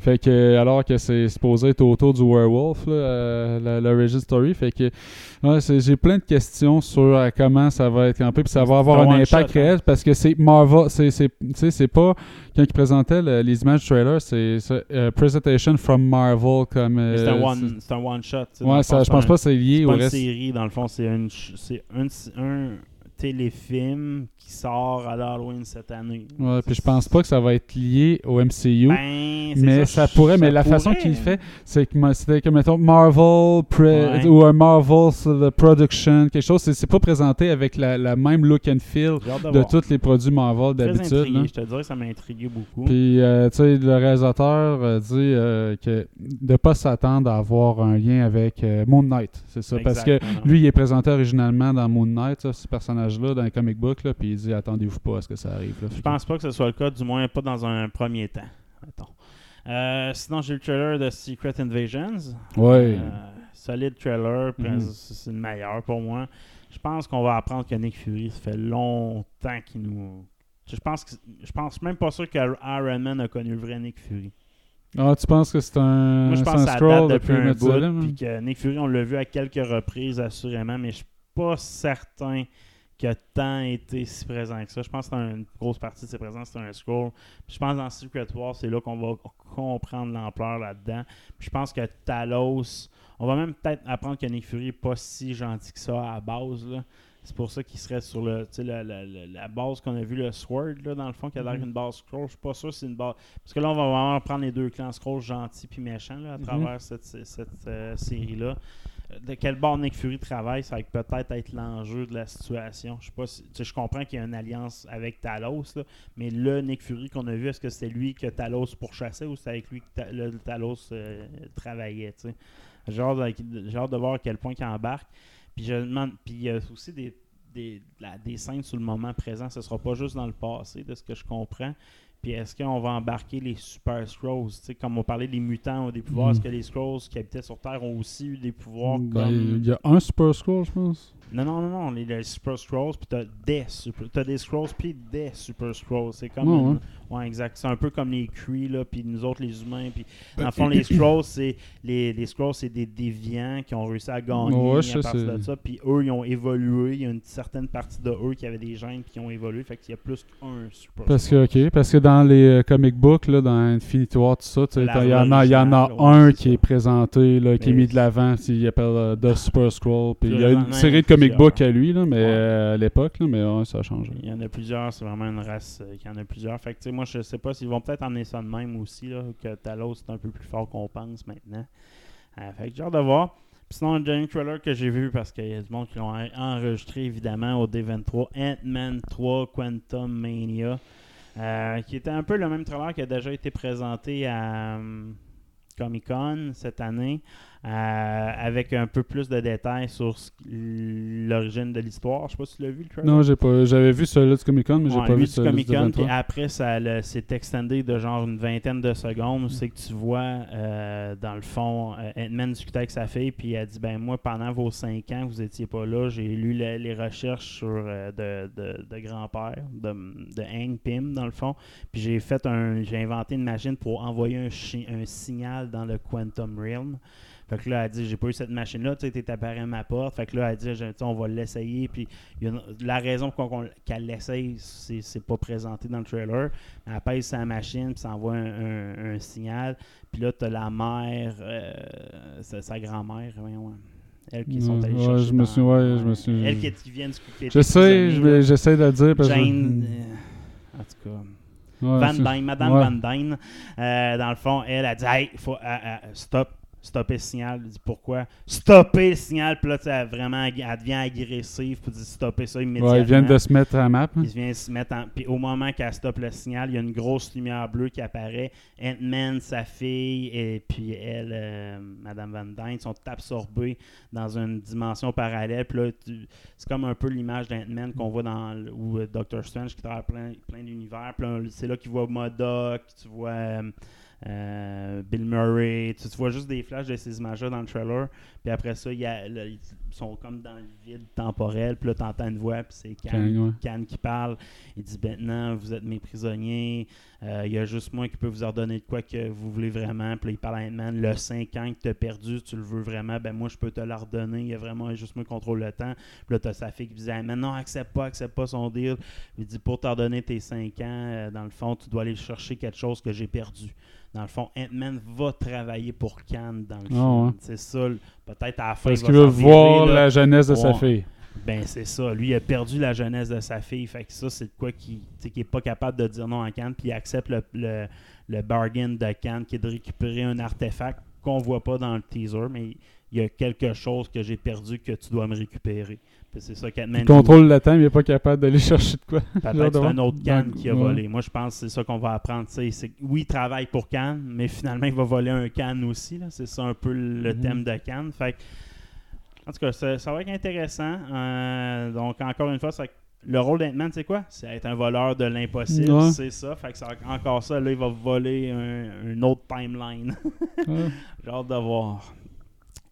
Fait que, alors que c'est supposé être autour du werewolf, là, euh, la- l'origin story. Fait que, ouais, j'ai plein de questions sur euh, comment ça va être campé, puis ça va avoir un un impact shot, hein. réel, parce que c'est Marvel, c'est, c'est, tu sais, c'est pas, quand ils présentaient le- les images du trailer, c'est, euh, Presentation from Marvel, comme... C'est un euh, one, c'est un one shot. Ouais, ça, je pense pas un- que c'est lié C'est au pas une reste. série, dans le fond, c'est un, un, un téléfilm qui sort à l'Halloween cette année. Ouais, puis je pense pas que ça va être lié au MCU. Ben, mais ça, pourrait, mais la pourrait. façon qu'il fait, c'est que ma- c'était comme mettons Marvel Ouais. ou un Marvel production, quelque chose. C'est, pas présenté avec la, la même look and feel de de tous les produits Marvel d'habitude. je te dirais, ça m'a intrigué beaucoup. Puis, euh, tu sais, le réalisateur euh, dit euh, que de pas s'attendre à avoir un lien avec euh, Moon Knight. C'est ça. Parce que lui, il est présenté originalement dans Moon Knight, ce personnage-là, dans les comic book, là, puis il dit attendez-vous pas à ce que ça arrive. là. Je pense pas que ce soit le cas, du moins pas dans un premier temps. mettons. Euh, sinon, j'ai le trailer de Secret Invasions. Ouais. Euh, solide trailer, Mhm. c'est le meilleur pour moi. Je pense qu'on va apprendre que Nick Fury, ça fait longtemps qu'il nous. Je pense que je pense même pas sûr que Iron Man a connu le vrai Nick Fury. Ah, tu penses que c'est un, Moi, je pense que ça scroll date depuis un bout, hein? puis que Nick Fury, on l'a vu à quelques reprises, assurément, mais je suis pas certain qu'il a tant été si présent que ça. Je pense que c'est une grosse partie de ses présences, c'est un scroll. Puis je pense que dans Secret War, c'est là qu'on va comprendre l'ampleur là-dedans. Puis je pense que Talos, on va même peut-être apprendre que Nick Fury n'est pas si gentil que ça à la base. là. C'est pour ça qu'il serait sur le, la, la- la- la base qu'on a vu, le Sword, là, dans le fond, qui a l'air Mhm. une base scroll. Je suis pas sûr que c'est une base. Parce que là, on va vraiment prendre les deux clans scroll gentils puis méchants là, à Mhm. travers cette, cette, cette, euh, série-là. De quel bord Nick Fury travaille, ça va peut-être être l'enjeu de la situation. Je sais pas si, je comprends qu'il y a une alliance avec Talos, mais le Nick Fury qu'on a vu, est-ce que c'était lui que Talos pourchassait ou c'était avec lui que le Talos euh, travaillait? J'ai hâte de, voir à quel point il embarque. Puis je demande, puis il y a aussi des, des, des scènes sur le moment présent. Ce sera pas juste dans le passé, de ce que je comprends. Puis est-ce qu'on va embarquer les Super Scrolls? Tu sais, comme on parlait des mutants ou des pouvoirs, Mm. est-ce que les Scrolls qui habitaient sur Terre ont aussi eu des pouvoirs Ben, comme... Il y a un Super Scroll, je pense. Non, non, non, non, les, les Super Scrolls, puis t'as des Super... T'as des Scrolls, puis des Super Scrolls. C'est comme... Une-. Ouais, exact. C'est un peu comme les Kree, là, puis nous autres, les humains, puis... Dans le fond, les Scrolls, c'est... Les, les Scrolls, c'est des déviants qui ont réussi à gagner Ouais, à sais, partir de ça, puis eux, ils ont évolué. Il y a une certaine partie de eux qui avaient des gènes qui ont évolué, fait qu'il y a plus qu'un Super Parce que, ok, parce que dans les euh, comic books, là, dans Infinity War, tout ça, tu sais, La il y, en a, il y en a ouais, un qui ça. est présenté, là, qui est mis de l'avant, il appelle The Super Scroll. Puis il y a une série de il y comic books à lui, là, mais Ouais. euh, à l'époque, là, mais ouais, ça a changé. Il y en a plusieurs, c'est vraiment une race euh, qui en a plusieurs. Fait que, moi, je sais pas s'ils vont peut-être emmener ça de même aussi, là, que Talos est un peu plus fort qu'on pense maintenant. Euh, fait que j'ai hâte de voir. Sinon, un dernier trailer que j'ai vu, parce qu'il y a du monde qui l'ont en- enregistré évidemment au D23, Ant-Man 3 Quantum Mania, euh, qui était un peu le même trailer qui a déjà été présenté à euh, Comic Con cette année, avec un peu plus de détails sur l'origine de l'histoire. Je sais pas si tu l'as vu le trailer. Non, j'ai pas, j'avais vu celui-là du Comic Con, mais j'ai Ouais, pas vu du celui Comic du Con, 23. puis après, ça c'est extendé de genre une vingtaine de secondes. C'est que tu vois, euh, dans le fond, euh, Ant-Man discuter avec sa fille, puis elle dit Ben, moi, pendant vos cinq ans, vous étiez pas là, j'ai lu le- les recherches sur euh, de, de, de grand-père, de, de Hank Pym, dans le fond, puis j'ai fait un. J'ai inventé une machine pour envoyer un, un signal dans le Quantum Realm. Fait que là, elle dit, j'ai pas eu cette machine-là, tu sais, t'es apparu à ma porte. Fait que là, elle dit, je- tu sais, on va l'essayer. Puis une- la raison qu'elle l'essaye, c'est c'est pas présenté dans le trailer. Elle pèse sa machine, puis ça envoie un, un- un signal. Puis là, t'as la mère, euh, sa, grand-mère, elle qui sont ouais, chercher je me suis- ouais, je me suis- Elle qui, qui vient de se couper. Je sais, je vais- j'essaie de le dire. Parce que- Jane, euh, en tout cas. Ouais, Van Dyne, Madame. Van Dyne, dans le fond, elle a dit Hey, faut, euh, euh, stop, stopper le signal. Elle dit pourquoi Stopper le signal, puis là, elle, vraiment, elle devient agressive, puis dit stopper ça immédiatement. Ouais, ils viennent de se mettre à map. hein. Il vient se mettre en... Puis au moment qu'elle stoppe le signal, il y a une grosse lumière bleue qui apparaît. Ant-Man, sa fille, et puis elle, euh, Madame Van Dyne, sont absorbés dans une dimension parallèle. Puis là, tu- c'est comme un peu l'image d'Ant-Man qu'on voit dans... le- ou euh, Doctor Strange qui travaille plein, plein d'univers. Puis là, c'est là qu'il voit Modoc, tu vois... euh, euh, Bill Murray, tu, tu vois juste des flashs de ces images-là dans le trailer, puis après ça, y a- là, ils sont comme dans le vide temporel, puis là, t'entends une voix, puis c'est Kang, ouais. Kang qui parle. Il dit maintenant, vous êtes mes prisonniers, euh, il y a juste moi qui peux vous ordonner de quoi que vous voulez vraiment. Puis là, il parle à Ant-Man, le 5 ans que tu as perdu, tu le veux vraiment, ben moi, je peux te l'ordonner. Il y a vraiment juste moi qui contrôle le temps. Puis là, tu as sa fille qui dit Ant-Man, non, accepte pas, accepte pas son deal. Il dit pour t'ordonner tes 5 ans, euh, dans le fond, tu dois aller chercher quelque chose que j'ai perdu. Dans le fond, Ant-Man va travailler pour Khan dans le Ah, film. C'est ça. Peut-être à la fin. Parce il qu'il veut voir là. la jeunesse de sa fille. Ben c'est ça. Lui, il a perdu la jeunesse de sa fille. Fait que ça, c'est de quoi qui n'est pas capable de dire non à Khan. Puis il accepte le, le, le bargain de Khan qui est de récupérer un artefact qu'on voit pas dans le teaser, mais il y a quelque chose que j'ai perdu que tu dois me récupérer. C'est ça qu'Ant-Man Il contrôle le temps, mais il n'est pas capable d'aller chercher de quoi. Peut-être c'est un autre Donc, qui a ouais. volé. Moi, je pense que c'est ça qu'on va apprendre. oui, il travaille pour Khan, mais finalement, il va voler un Khan aussi. là. C'est ça un peu le Mhm. thème de. Fait que, en tout cas, ça, ça va être intéressant. Euh, donc, encore une fois, le rôle d'Ant-Man, c'est quoi? C'est être un voleur de l'impossible. Ouais. C'est ça. Fait que c'est encore ça. Là, il va voler un, une autre timeline. Ouais. J'ai hâte de voir.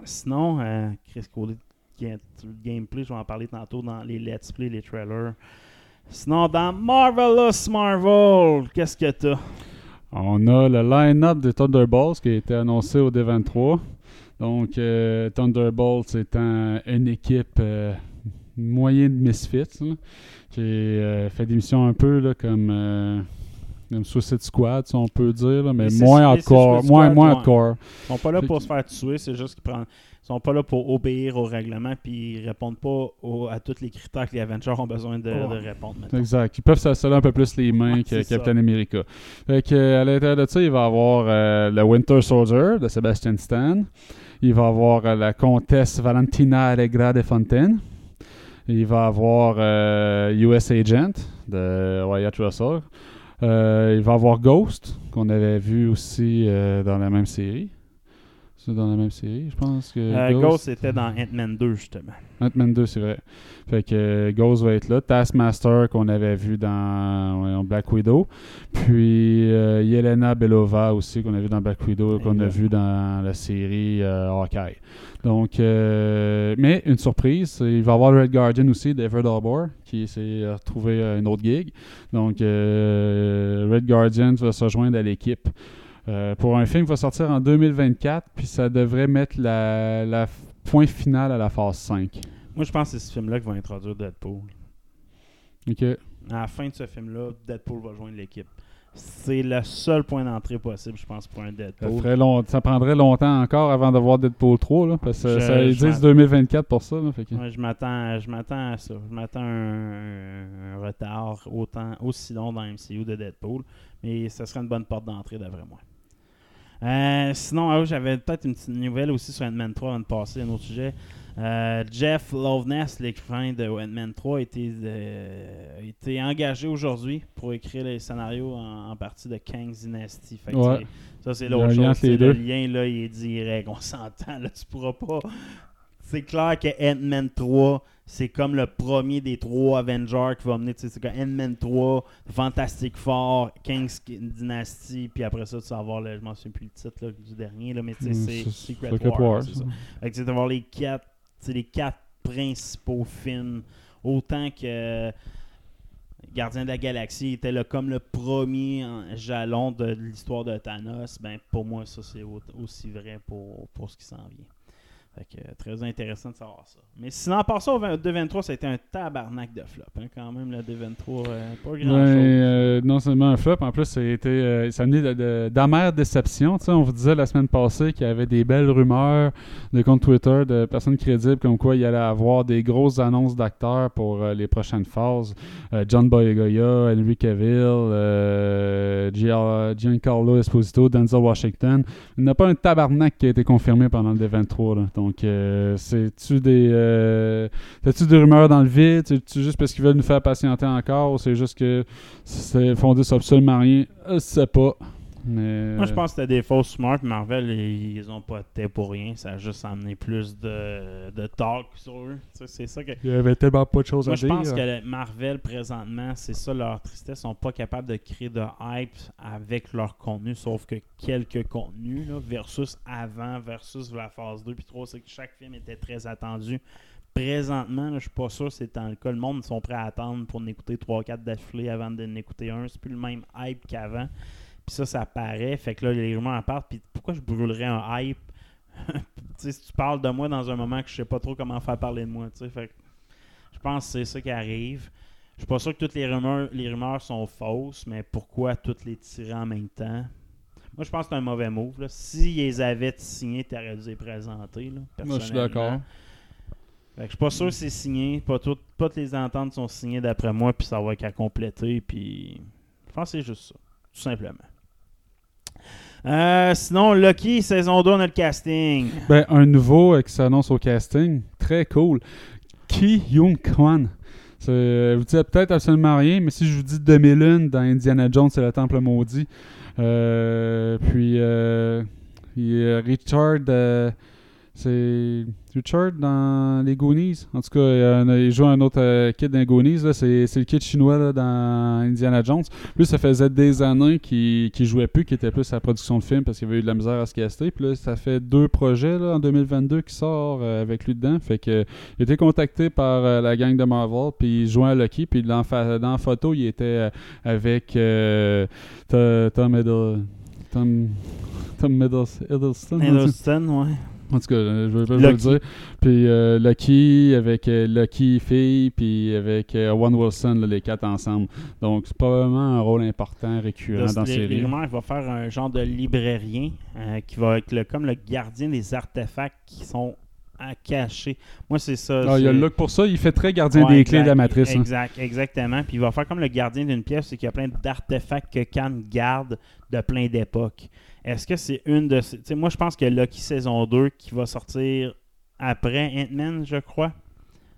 Sinon, euh, Chris le gameplay, je vais en parler tantôt dans les let's play, les trailers. Sinon, dans Marvelous Marvel, qu'est-ce que t'as? On a le line-up des Thunderbolts qui a été annoncé au D23. Donc, euh, Thunderbolts étant une équipe euh, moyenne de Misfits. là. J'ai euh, fait des missions un peu comme, comme Suicide Squad, si on peut dire, là, mais moins hardcore. Moins, moins hardcore. Ils sont pas là pour se faire tuer, c'est juste qu'ils prennent. Ils sont pas là pour obéir au règlement, puis ils répondent pas au- à tous les critères que les Avengers ont besoin de, répondre. Exact. Ils peuvent s'assurer un peu plus les mains Ouais, que Captain ça. America. Fait que, euh, à l'intérieur de ça, il va y avoir euh, le Winter Soldier de Sebastian Stan. Il va avoir euh, la comtesse Valentina Allegra de Fontaine. Il va avoir euh, US Agent de Wyatt Russell. Euh, il va avoir Ghost, qu'on avait vu aussi euh, dans la même série. C'est dans la même série, je pense que. Euh, Ghost était dans Ant-Man 2, justement. Ant-Man 2, c'est vrai. Fait que euh, Ghost va être là. Taskmaster qu'on avait vu dans Black Widow. Puis euh, Yelena Belova aussi qu'on a vu dans Black Widow, qu'on a vu dans la série euh, Hawkeye. Donc, euh, mais une surprise, il va y avoir le Red Guardian aussi, David Arbor, qui s'est retrouvé une autre gig. Donc, Red Guardian va se joindre à l'équipe. Euh, pour un film qui va sortir en 2024, puis ça devrait mettre la, point final à la phase 5. Moi, je pense que c'est ce film-là qui va introduire Deadpool. OK. À la fin de ce film-là, Deadpool va joindre l'équipe. C'est le seul point d'entrée possible, je pense, pour un Deadpool. long- ça prendrait longtemps encore avant de voir Deadpool 3, là, parce que Je- ça, ils disent m'att- 2024 pour ça. là, fait que- Ouais, je m'attends, je m'attends à ça. Je m'attends à un, un retard autant aussi long dans MCU de Deadpool, mais ça serait une bonne porte d'entrée d'après moi. Euh, sinon, ah j'avais peut-être une petite nouvelle aussi sur Ant-Man 3 avant de passer à un autre sujet. Euh, Jeff Loveness, l'écrivain de Ant-Man 3, a été, euh, a été engagé aujourd'hui pour écrire les scénarios en, en partie de Kang's Dynasty. Fait que, Ouais. tu sais, Ça, c'est l'autre chose. Le lien, là, il est direct. On s'entend. Là, tu pourras pas. C'est clair que Ant-Man 3, c'est comme le premier des trois Avengers qui va amener. tu sais, C'est comme Ant-Man 3, Fantastic Four, King's Dynasty, puis après ça, tu vas avoir, le, je m'en souviens plus le titre là, du dernier, là, mais tu sais, Mm, c'est Secret, Secret War. War, ça. Fait que tu sais, d'avoir les quatre, les quatre principaux films, autant que Gardien de la Galaxie était comme le premier jalon de l'histoire de Thanos, ben pour moi ça c'est au- aussi vrai pour, pour ce qui s'en vient. Fait que, euh, très intéressant de savoir ça. Mais sinon, à part ça, au 20 2-23, ça a été un tabarnak de flop. hein, quand même, le D23, euh, pas grand Ouais, chose. euh, non seulement un flop, en plus, ça a été, euh, ça d'amères déceptions. On vous disait la semaine passée qu'il y avait des belles rumeurs de compte Twitter de personnes crédibles comme quoi il allait avoir des grosses annonces d'acteurs pour les prochaines phases. John Boyega, Henry Cavill, Gia- Giancarlo Esposito, Denzel Washington. Il n'y a pas un tabarnak qui a été confirmé pendant le D23. Donc, euh, c'est-tu des... euh, des rumeurs dans le vide? C'est-tu juste parce qu'ils veulent nous faire patienter encore? Ou c'est juste que c'est fondé sur absolument rien? Je sais pas. Mais, Moi, je pense que c'était des fausses smart. Marvel, ils, ils ont pas été pour rien. Ça a juste amené plus de, de talk sur eux. C'est ça que. Il y avait tellement pas de choses Moi, à je dire. pense que le Marvel, présentement, c'est ça leur tristesse. Ils sont pas capables de créer de hype avec leur contenu, sauf que quelques contenus, là, versus avant, versus la phase 2 puis 3. C'est que chaque film était très attendu. Présentement, je suis pas sûr que c'est dans le cas. Le monde ils sont prêts à attendre pour en écouter 3-4 d'affilée avant d'en écouter un. C'est plus le même hype qu'avant. Puis ça, ça paraît. Fait que là, les rumeurs partent. Puis pourquoi je brûlerais un hype? Si tu parles de moi dans un moment que je sais pas trop comment faire parler de moi. tu sais. Fait que je pense que c'est ça qui arrive. Je suis pas sûr que toutes les rumeurs, les rumeurs sont fausses, mais pourquoi toutes les tirer en même temps? Moi, je pense que c'est un mauvais move. Là. S'ils les avaient signés, tu aurais dû les présenter. Là, Moi, je suis d'accord. Fait que je suis pas sûr que c'est signé. Pas, toutes pas toutes les ententes sont signées d'après moi, puis ça va qu'à compléter. Puis je pense que c'est juste ça, tout simplement. Euh, sinon, Lucky, saison 2, on a le casting. Ben, un nouveau euh, qui s'annonce au casting. Très cool. Ki Young Kwan. Euh, Vous dites peut-être absolument rien, mais si je vous dis 2001 dans Indiana Jones, c'est le Temple maudit. Euh, puis, euh, a Richard, c'est Richard dans les Goonies. En tout cas, il, joue un autre euh, kid dans les Goonies. là. C'est c'est le kid chinois là, dans Indiana Jones. Lui, ça faisait des années qu'il qu'il jouait plus, qu'il était plus à la production de films parce qu'il avait eu de la misère à se caster. Puis là, ça fait deux projets là, en 2022 qui sort euh, avec lui dedans. Fait que il été contacté par euh, la gang de Marvel, puis il jouait à Lucky. Puis dans, la photo, il était euh, avec euh, To- Tom Tom, Tom Middles- Hiddleston. Hiddleston, ouais. En tout cas, je vais je vais le dire. Puis euh, Lucky avec euh, Lucky Fille, puis avec euh, Owen Wilson, là, les quatre ensemble. Donc, c'est probablement un rôle important, récurrent Là, dans la les, les série. rumeurs, il va faire un genre de librérien euh, qui va être le, comme le gardien des artefacts qui sont à cacher. Moi, c'est ça. Ah, il y a c'est- le look pour ça. Il fait très gardien Ouais, des clés de la exact, matrice. hein. Exact, exactement. Puis il va faire comme le gardien d'une pièce, c'est qu'il y a plein d'artefacts que Khan garde de plein d'époques. Est-ce que c'est une de ces. moi, je pense que Lucky saison 2 qui va sortir après Ant-Man, je crois.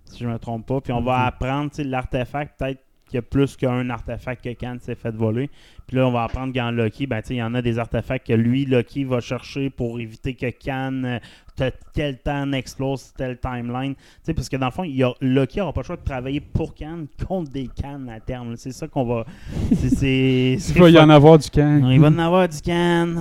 Si je me trompe pas. Puis on va Mhm. apprendre l'artefact, peut-être qu'il y a plus qu'un artefact que Khan s'est fait voler. Puis là, on va apprendre qu'en Lucky, ben, il y en a des artefacts que lui, Lucky, va chercher pour éviter que Khan, euh, te- tel temps explose telle timeline. Parce que dans le fond, il a, Lucky n'aura pas le choix de travailler pour Khan contre des Khan à terme. C'est ça qu'on va. c'est-. Il va y en avoir du non, il va en avoir du can.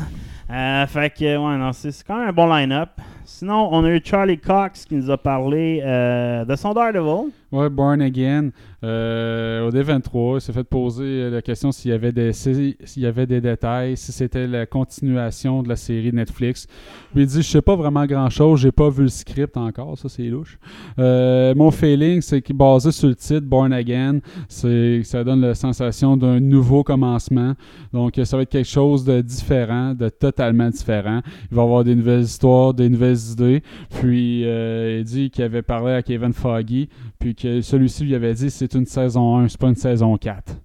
Euh, fait que, ouais, non, c'est quand même un bon line-up. Sinon, on a eu Charlie Cox qui nous a parlé euh, de son Daredevil. Ouais, Born Again. Euh, au D23, il s'est fait poser la question s'il y avait des si- s'il y avait des détails, si c'était la continuation de la série Netflix. Puis il dit je sais pas vraiment grand chose, j'ai pas vu le script encore, ça c'est louche. Euh, mon feeling c'est qu'il est basé sur le titre Born Again, ça donne la sensation d'un nouveau commencement. Donc ça va être quelque chose de différent, de totalement différent. Il va y avoir des nouvelles histoires, des nouvelles idées. Puis euh, il dit qu'il avait parlé à Kevin Foggy, puis que celui-ci lui avait dit c'est une saison 1, c'est pas une saison 4.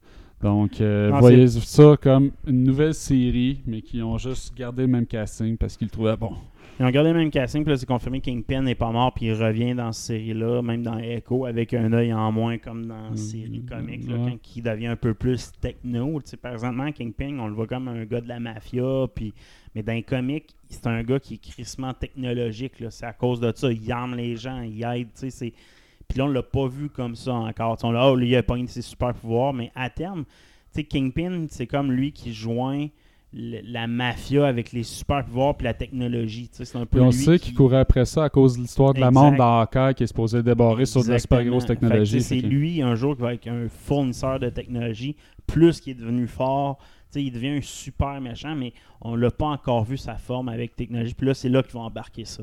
Donc, euh, Non, voyez ça comme une nouvelle série, mais qui ont juste gardé le même casting parce qu'ils le trouvaient bon. Ils ont gardé le même casting, puis là, c'est confirmé que Kingpin n'est pas mort, puis il revient dans cette série-là, même dans Echo, avec un œil en moins, comme dans la série Mm, comique, là, ouais. quand il devient un peu plus techno. Tu sais, présentement, Kingpin, on le voit comme un gars de la mafia, puis... mais dans les comics, c'est un gars qui est crissement technologique. C'est à cause de ça. Il arme les gens, il aide. Puis là, on l'a pas vu comme ça encore. Tu sais, On l'a, oh, lui, il a pogné ses super pouvoirs, mais à terme, Kingpin, c'est comme lui qui joint la mafia avec les super pouvoirs puis la technologie. tu sais, C'est un peu Puis on lui sait qui- qu'il courait après ça à cause de l'histoire de la montre d'Hawkeye qui est supposée débarrer sur de la super grosse technologie. C'est lui, un jour, qui va être un fournisseur de technologie, plus qu'il est devenu fort. Il devient un super méchant, mais on l'a pas encore vu sa forme avec technologie. Puis là, c'est là qu'ils vont embarquer ça.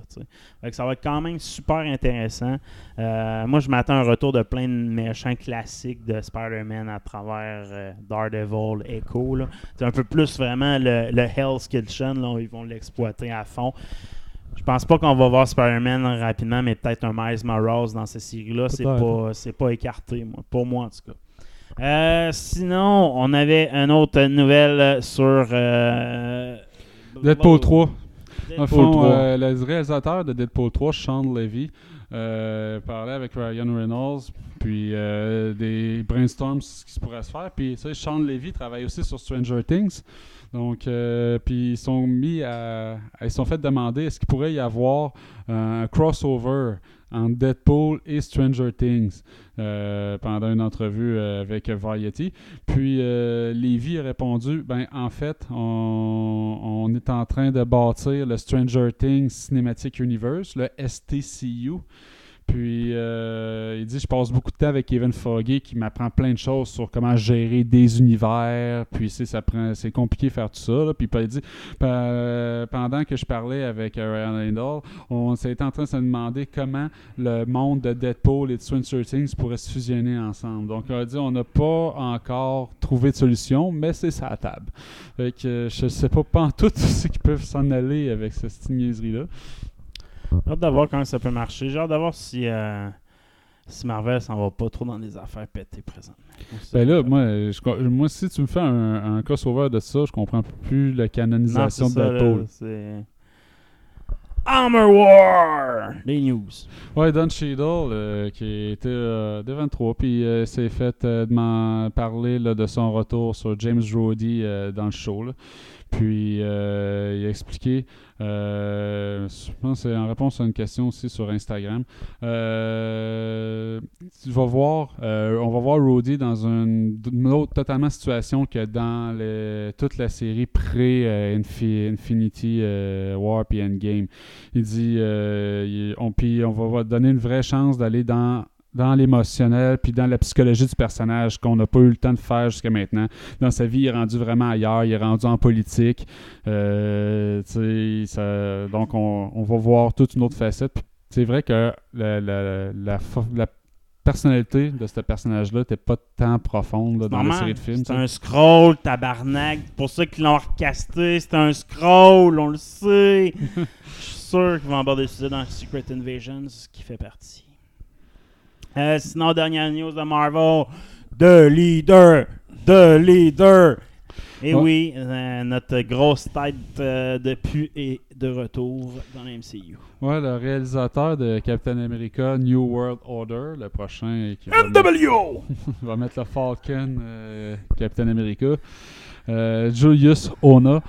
ça va être quand même super intéressant. Euh, moi, je m'attends à un retour de plein de méchants classiques de Spider-Man à travers euh, Daredevil, Echo. C'est un peu plus vraiment le, le Hell's Kitchen. Là, où ils vont l'exploiter à fond. Je pense pas qu'on va voir Spider-Man rapidement, mais peut-être un Miles Morales dans cette série-là. C'est pas, pas écarté, moi, pour moi en tout cas. Euh, sinon, on avait une autre nouvelle sur euh, Deadpool 3. Deadpool le fond, 3. euh, le réalisateur de Deadpool 3, Sean Levy, euh, parlait avec Ryan Reynolds, puis euh, des brainstorms qui se pourrait se faire. Puis, tu sais, Sean Levy travaille aussi sur Stranger Things. Donc, euh, puis ils sont mis à, à- Ils sont fait demander est-ce qu'il pourrait y avoir un crossover entre Deadpool et Stranger Things euh, pendant une entrevue euh, avec Variety. Puis euh, Levy a répondu ben en fait, on est en train de bâtir le Stranger Things Cinematic Universe, le STCU. Puis euh, il dit je passe beaucoup de temps avec Kevin Foggy qui m'apprend plein de choses sur comment gérer des univers. Puis ça prend c'est compliqué de faire tout ça. là. Puis il dit pe- pendant que je parlais avec euh, Ryan Reynolds, on s'était en train de se demander comment le monde de Deadpool et de Stranger Things pourrait se fusionner ensemble. Donc on a dit on n'a pas encore trouvé de solution, mais c'est ça à table. Fait que je sais pas pas en tout ce qui peuvent s'en aller avec cette petite niaiserie là. J'ai hâte de voir comment ça peut marcher. J'ai hâte de voir si, euh, si Marvel s'en va pas trop dans des affaires pétées présentement. Ben là, moi, je moi, si tu me fais un, un crossover de ça, je comprends plus la Non, canonisation de Deadpool. c'est- Armor War! Les news. Ouais, Don Cheadle, euh, qui était euh, de 23, puis euh, s'est fait parler là, de son retour sur James Rhodey dans le show. là. Puis euh, il a expliqué, euh, je pense en réponse à une question aussi sur Instagram. euh, tu vas voir, euh, on va voir Rhodey dans une, autre totalement situation que dans toute la série pré-Infinity War puis Endgame. Il dit, on, puis on va donner une vraie chance d'aller dans dans l'émotionnel puis dans la psychologie du personnage qu'on n'a pas eu le temps de faire jusqu'à maintenant. Dans sa vie, il est rendu vraiment ailleurs, il est rendu en politique. Euh, ça- donc, on, on va voir toute une autre facette. C'est vrai que la, la, la, personnalité de ce personnage-là n'était pas tant profonde là, dans la série de films. C'est un scroll, tabarnak. Pour ça qu'ils l'ont recasté. C'est un scroll, on le sait. Je suis sûr qu'ils vont aborder ce sujet dans Secret Invasions, qui fait partie. Euh, sinon, dernière news de Marvel. The Leader. The Leader. Et Ouais. oui, euh, notre grosse tête euh, de pu est de retour dans la MCU. Ouais, le réalisateur de Captain America New World Order, le prochain qui va, mettre, va mettre le Falcon Captain America. Julius Ona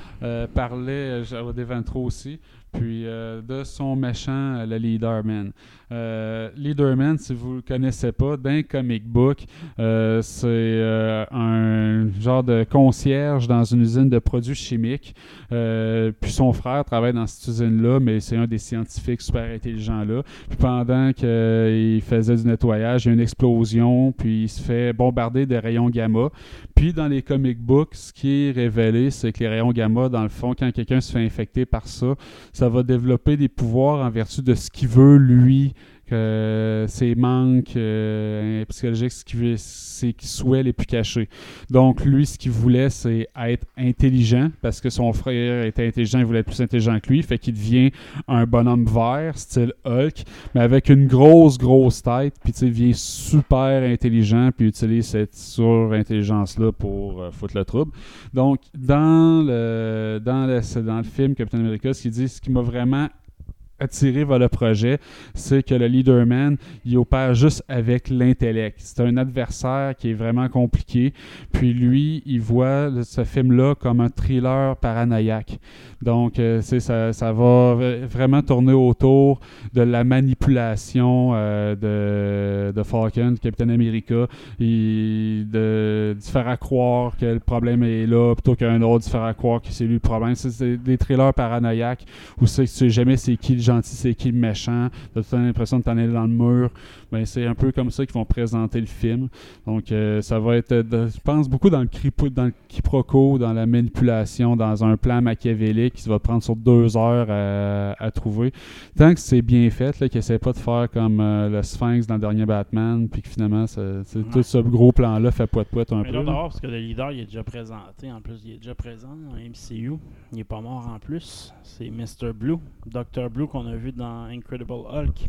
parlait, j'avais des aussi, puis de son méchant, le Leaderman. Euh, Leaderman, si vous le connaissez pas, d'un comic book, euh, c'est euh, un genre de concierge dans une usine de produits chimiques. Puis son frère travaille dans cette usine-là, mais c'est un des scientifiques super intelligents là. Puis pendant qu'il faisait du nettoyage, il y a une explosion, puis il se fait bombarder de rayons gamma. Puis dans les comic books, ce qui est révélé, c'est que les rayons gamma, dans le fond, quand quelqu'un se fait infecter par ça, ça va développer des pouvoirs en vertu de ce qu'il veut lui que ses manques euh, psychologiques, ce qu'il c'est qu'il souhait les plus cachés. Donc, lui, ce qu'il voulait, c'est être intelligent, parce que son frère était intelligent, il voulait être plus intelligent que lui, fait qu'il devient un bonhomme vert, style Hulk, mais avec une grosse, grosse tête, puis il devient super intelligent, puis utilise cette surintelligence-là pour euh, foutre le trouble. Donc, dans le, dans le, dans le film Captain America, ce qu'il dit, ce qui m'a vraiment attiré vers le projet, c'est que le Leaderman, il opère juste avec l'intellect. C'est un adversaire qui est vraiment compliqué. Puis lui, il voit ce film-là comme un thriller paranoïaque. Donc, euh, ça, ça va vraiment tourner autour de la manipulation euh, de, de Falcon, Captain America, et de, de faire croire que le problème est là, plutôt qu'un autre, de faire croire que c'est lui le problème. C'est- des thrillers paranoïaques où c'est sais jamais c'est qui le gentil, c'est qui le méchant? T'as l'impression de t'en aller dans le mur. Ben, c'est un peu comme ça qu'ils vont présenter le film. Donc, euh, ça va être, euh, de- je pense, beaucoup dans le, cripo- dans le quiproquo, dans la manipulation, dans un plan machiavélique qui va prendre sur deux heures à, à trouver. Tant que c'est bien fait, là, qu'ils essaient pas de faire comme euh, le Sphinx dans le dernier Batman, puis que finalement, ça- tout ce gros plan-là fait poète-poète un Mais peu. dehors, parce que le leader, il est déjà présenté. En plus, il est déjà présent dans MCU. Il est pas mort en plus. C'est Mr. Blue, Dr. Blue qu'on a vu dans Incredible Hulk.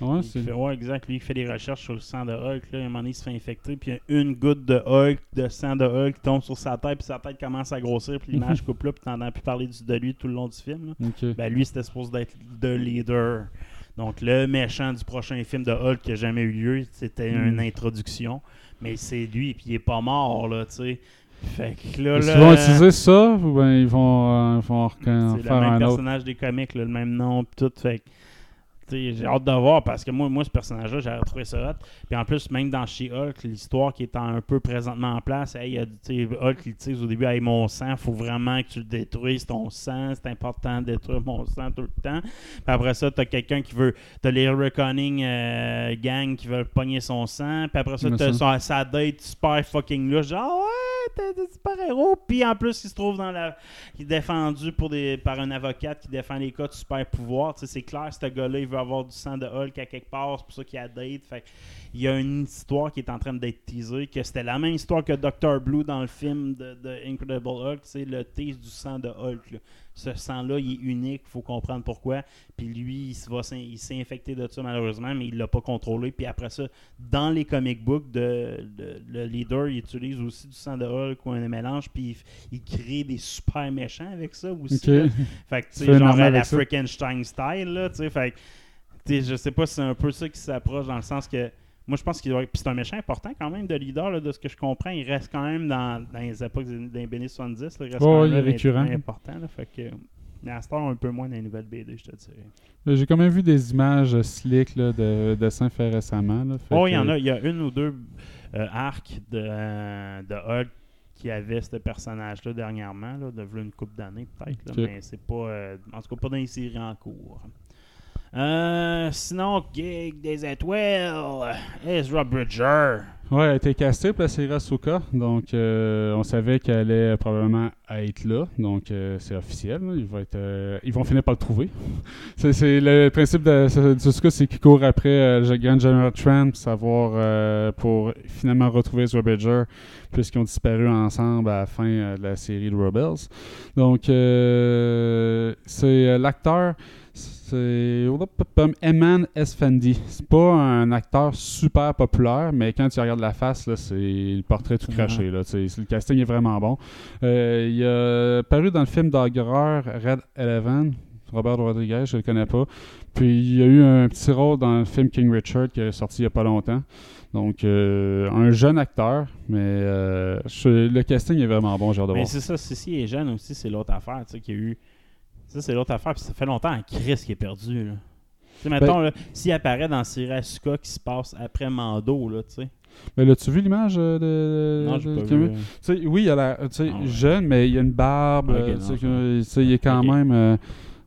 Ouais, c'est- fait, ouais, exact. Lui, il fait des recherches sur le sang de Hulk. Là. À un moment donné, il se fait infecter. Puis il y a une goutte de Hulk, de sang de Hulk, qui tombe sur sa tête. Puis sa tête commence à grossir. Puis l'image coupe là. Puis t'entends plus parler de lui tout le long du film. là. Ben, lui, c'était supposé d'être le leader. Donc, le méchant du prochain film de Hulk qui n'a jamais eu lieu, c'était Mm. une introduction. Mais c'est lui, puis il est pas mort, là, tu sais. Fait que là, qu'ils vont utiliser ça ou ben ils vont, euh, ils vont en c'est le faire même un autre? personnage des comics, là, le même nom, puis tout. Fait j'ai hâte de voir parce que moi, moi ce personnage-là, j'ai trouvé ça hot. Puis en plus, même dans chez Hulk, l'histoire qui est un peu présentement en place, hey, il y a, Hulk, il utilise au début, hey, mon sang, faut vraiment que tu le détruises, ton sang, c'est important de détruire mon sang tout le temps. Puis après ça, t'as quelqu'un qui veut, t'as les Reconning euh, gang qui veulent pogner son sang. Puis après ça, t'as sa date super fucking là, genre, ouais, t'es des super héros. Puis en plus, il se trouve dans la. Il est défendu pour des, par un avocat qui défend les cas de super pouvoir. Tu sais, c'est clair, ce gars-là, il veut avoir du sang de Hulk à quelque part. C'est pour ça qu'il a date. Fait il y a une histoire qui est en train d'être teasée, que c'était la même histoire que Dr. Blue dans le film de, Incredible Hulk, c'est le tease du sang de Hulk. Ce sang-là, il est unique, faut comprendre pourquoi. Puis lui, il il s'est infecté de ça malheureusement, mais il l'a pas contrôlé. Puis après ça, dans les comic books, de, de- le leader, il utilise aussi du sang de Hulk ou un mélange, puis il, il crée des super méchants avec ça aussi. Ok. là. Fait que, tu sais, genre à la. Frankenstein style, là, tu sais, fait que, tu sais, je sais pas si c'est un peu ça qui s'approche dans le sens que, moi, je pense qu'il doit puis c'est un méchant important quand même de leader, là, de ce que je comprends, il reste quand même dans, dans les époques des BD 70, là, il reste quand même il est récurrent. important, là, fait que, mais à ce temps, un peu moins dans les nouvelles BD, je te dirais. Mais J'ai quand même vu des images euh, slick là, de dessins faits récemment. Là, fait Oh, il y en a, il y a une ou deux euh, arcs de, euh, de Hulk qui avait ce personnage-là dernièrement, là, de une couple d'années peut-être, mais c'est pas, euh, en tout cas pas dans les séries en cours. Euh, sinon, Gig des étoiles, Ezra Bridger. Ouais, elle a été castée pour la série Asuka, donc euh, on savait qu'elle allait probablement être là, donc euh, c'est officiel. euh, ils vont finir par le trouver. c'est, le principe de Asuka, c'est qu'il court après le Grand General pour savoir pour finalement retrouver Ezra Bridger, puisqu'ils ont disparu ensemble à la fin de la série de Rebels. Donc c'est l'acteur. C'est Eman Esfandi. C'est pas un acteur super populaire, mais quand tu regardes la face, c'est le portrait tout craché. Là, le casting est vraiment bon. Euh, il a paru dans le film d'horreur Red Eleven. Robert Rodriguez, je le connais pas. Puis il y a eu un petit rôle dans le film King Richard qui est sorti il y a pas longtemps. Donc, euh, un jeune acteur, mais euh, je- le casting est vraiment bon, j'ai hâte de Mais c'est ça, il est jeune aussi, c'est l'autre affaire, tu sais, qu'il y a eu. Ça, c'est l'autre affaire, puis ça fait longtemps en Chris qui est perdu, là. Tu sais, mettons, Ben- là, s'il apparaît dans Série Asuka qui se passe après Mando, là, tu sais. Mais l'as-tu vu l'image euh, de, Non, j'ai de pas vu. Oui, il a l'air tu sais, Ah ouais. jeune, mais il a une barbe. Ok, euh, non, tu sais, je- que- tu sais, il est quand même. euh,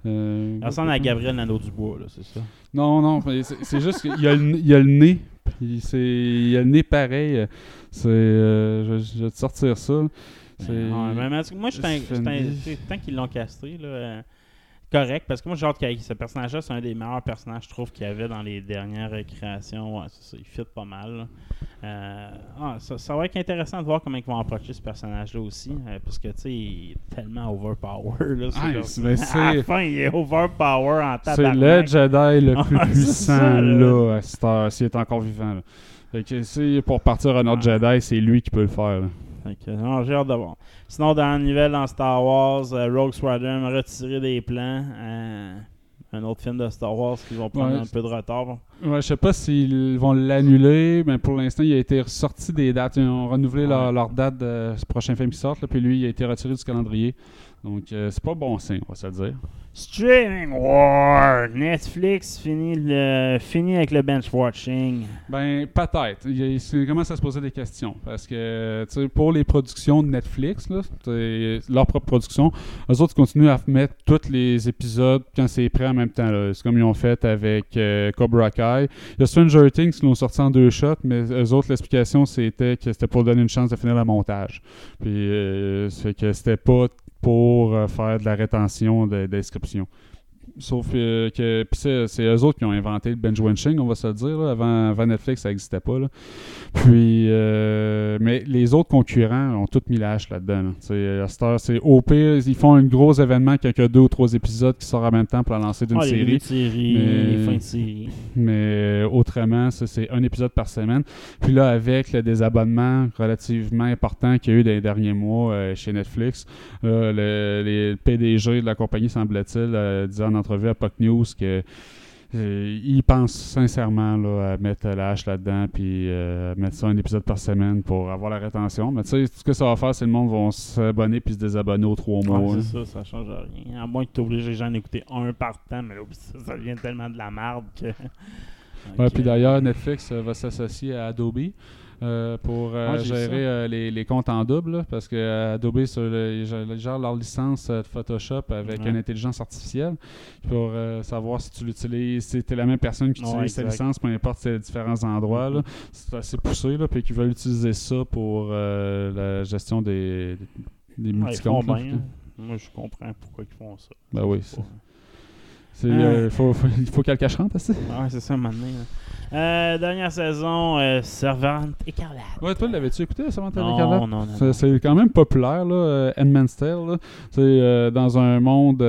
euh, Il ressemble à Gabriel Nadeau-Dubois, là, c'est ça. Non, non, mais c'est juste qu'il y, a il a le nez. Puis c'est, il a le nez pareil. euh, C'est, euh, je, je vais te sortir ça. C'est, Ouais, mais- mais en tout cas, moi, je suis tant qu'ils l'ont castré, là, euh, correct, parce que moi, j'ai hâte qu'il- ce personnage-là, c'est un des meilleurs personnages, je trouve, qu'il y avait dans les dernières créations. Ouais, c'est ça, il fit pas mal. Euh, ah, ça, ça va être intéressant de voir comment ils vont approcher ce personnage-là aussi, euh, parce que, tu sais, il est tellement overpower. Là, Ah, mais à la fin, il est overpower en c'est le. Jedi le plus Ouais, c'est puissant ça, là. là, à cette heure, s'il est encore vivant. là. Fait que pour partir un autre Jedi, c'est lui qui peut le faire. là. Fait que, non, j'ai hâte de voir. Sinon, dans la nouvelle dans Star Wars, euh, Rogue Squadron a retiré des plans. euh, un autre film de Star Wars qui vont prendre Ouais, un peu de retard. Ouais, je sais pas s'ils vont l'annuler, mais pour l'instant, il a été ressorti des dates. Ils ont renouvelé leur, date de ce prochain film qui sort, là, puis lui, il a été retiré du calendrier. Donc, euh, c'est pas bon signe, on va se le dire. Streaming War! Netflix finit, le, finit avec le bench watching. Ben, peut-être. Il, commence à se poser des questions? Parce que, tu sais, pour les productions de Netflix, là, leur propre production, eux autres continuent à mettre tous les épisodes quand c'est prêt en même temps. C'est comme ils ont fait avec euh, Cobra Kai. Il y a Stranger Things qui l'ont sorti en deux shots, mais eux autres, l'explication, c'était que c'était pour donner une chance de finir le montage. Puis, euh, c'est que c'était pas pour euh, faire de la rétention de- d'inscription. Sauf euh, que c'est, eux autres qui ont inventé le binge watching, on va se le dire. là. Avant, avant Netflix, ça n'existait pas. là. Puis, euh, mais les autres concurrents ont tous mis la hache là-dedans. là. À c'est au pire, ils font un gros événement y a deux ou trois épisodes qui sortent en même temps pour la lancer d'une Ah, série. mais- les fins de série. Mais euh, autrement, c'est un épisode par semaine. Puis là, avec le désabonnement relativement important qu'il y a eu dans les derniers mois euh, chez Netflix, le, les PDG de la compagnie, semble-t-il, disait en entrevue à Puck News que euh, ils pensent sincèrement là, à mettre la hache là-dedans puis euh, mettre ça un épisode par semaine pour avoir la rétention. Mais tu sais, tout ce que ça va faire, c'est que le monde va s'abonner puis se désabonner aux trois mois. Ouais, là. c'est ça, ça change rien. À moins que tu obliges les gens d'écouter un par temps, mais là, ça, ça devient tellement de la merde que. Ouais, Ok. puis d'ailleurs, Netflix euh, va s'associer à Adobe euh, pour euh, gérer euh, les, les comptes en double, là, parce que Adobe, sur le- gèrent leur licence de Photoshop avec Ouais. une intelligence artificielle pour savoir si tu l'utilises, si tu es la même personne qui Ouais, utilise ta exact. licence, peu importe ces différents endroits. Mhm. C'est assez poussé, là, puis qu'ils veulent utiliser ça pour la gestion des, des Ouais, multicomptes. bien. Moi, je comprends pourquoi ils font ça. Ben oui, c'est- C'est, Ah. euh, faut, faut- il faut qu'elle cache rentre. Ouais, c'est ça, maintenant. Euh, dernière saison, euh, Servante écarlate. Ouais, toi, l'avais-tu écouté, Samantha non, Écarlate? non, non, non. C'est- C'est quand même populaire, là, euh, Tale. C'est dans un monde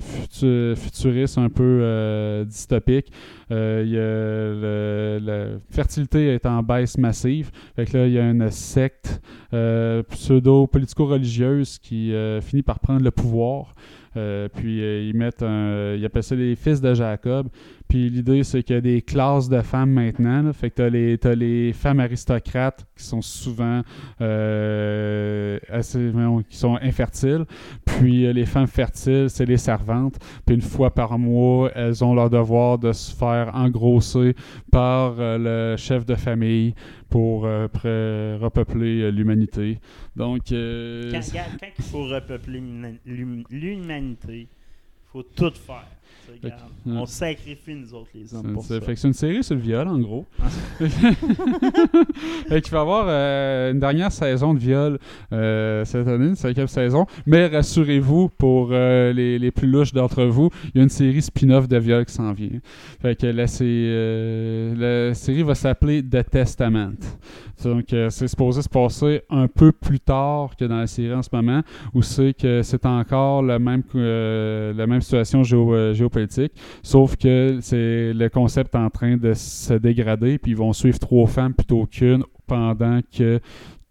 futu- futuriste un peu dystopique. Euh, y a le- la fertilité est en baisse massive. Fait que là, il y a une secte euh, pseudo-politico-religieuse qui euh, finit par prendre le pouvoir. Euh, puis euh, ils mettent un. Ils appellent ça les fils de Jacob. Puis l'idée, c'est qu'il y a des classes de femmes maintenant. Fait que t'as les, t'as les femmes aristocrates qui sont souvent euh, assez, qui sont infertiles. Puis euh, les femmes fertiles, c'est les servantes. Puis une fois par mois, elles ont leur devoir de se faire engrosser par euh, le chef de famille pour repeupler l'humanité. Donc, Quand, quand il faut repeupler l'humani- l'hum- l'humanité, faut tout faire. Fait. On sacrifie, nous autres, les hommes, C'est- pour c'est- ça. fait que c'est une série sur le viol, en gros. fait qu'il va y avoir euh, une dernière saison de viol euh, cette année, une cinquième saison. Mais rassurez-vous, pour euh, les, les plus louches d'entre vous, il y a une série spin-off de viol qui s'en vient. Fait que la, sé- la série va s'appeler The Testament. Donc, c'est supposé se passer un peu plus tard que dans la série en ce moment, où c'est que c'est encore la même, la même situation géo- géopolitique. Sauf que c'est le concept en train de se dégrader, puis ils vont suivre trois femmes plutôt qu'une pendant que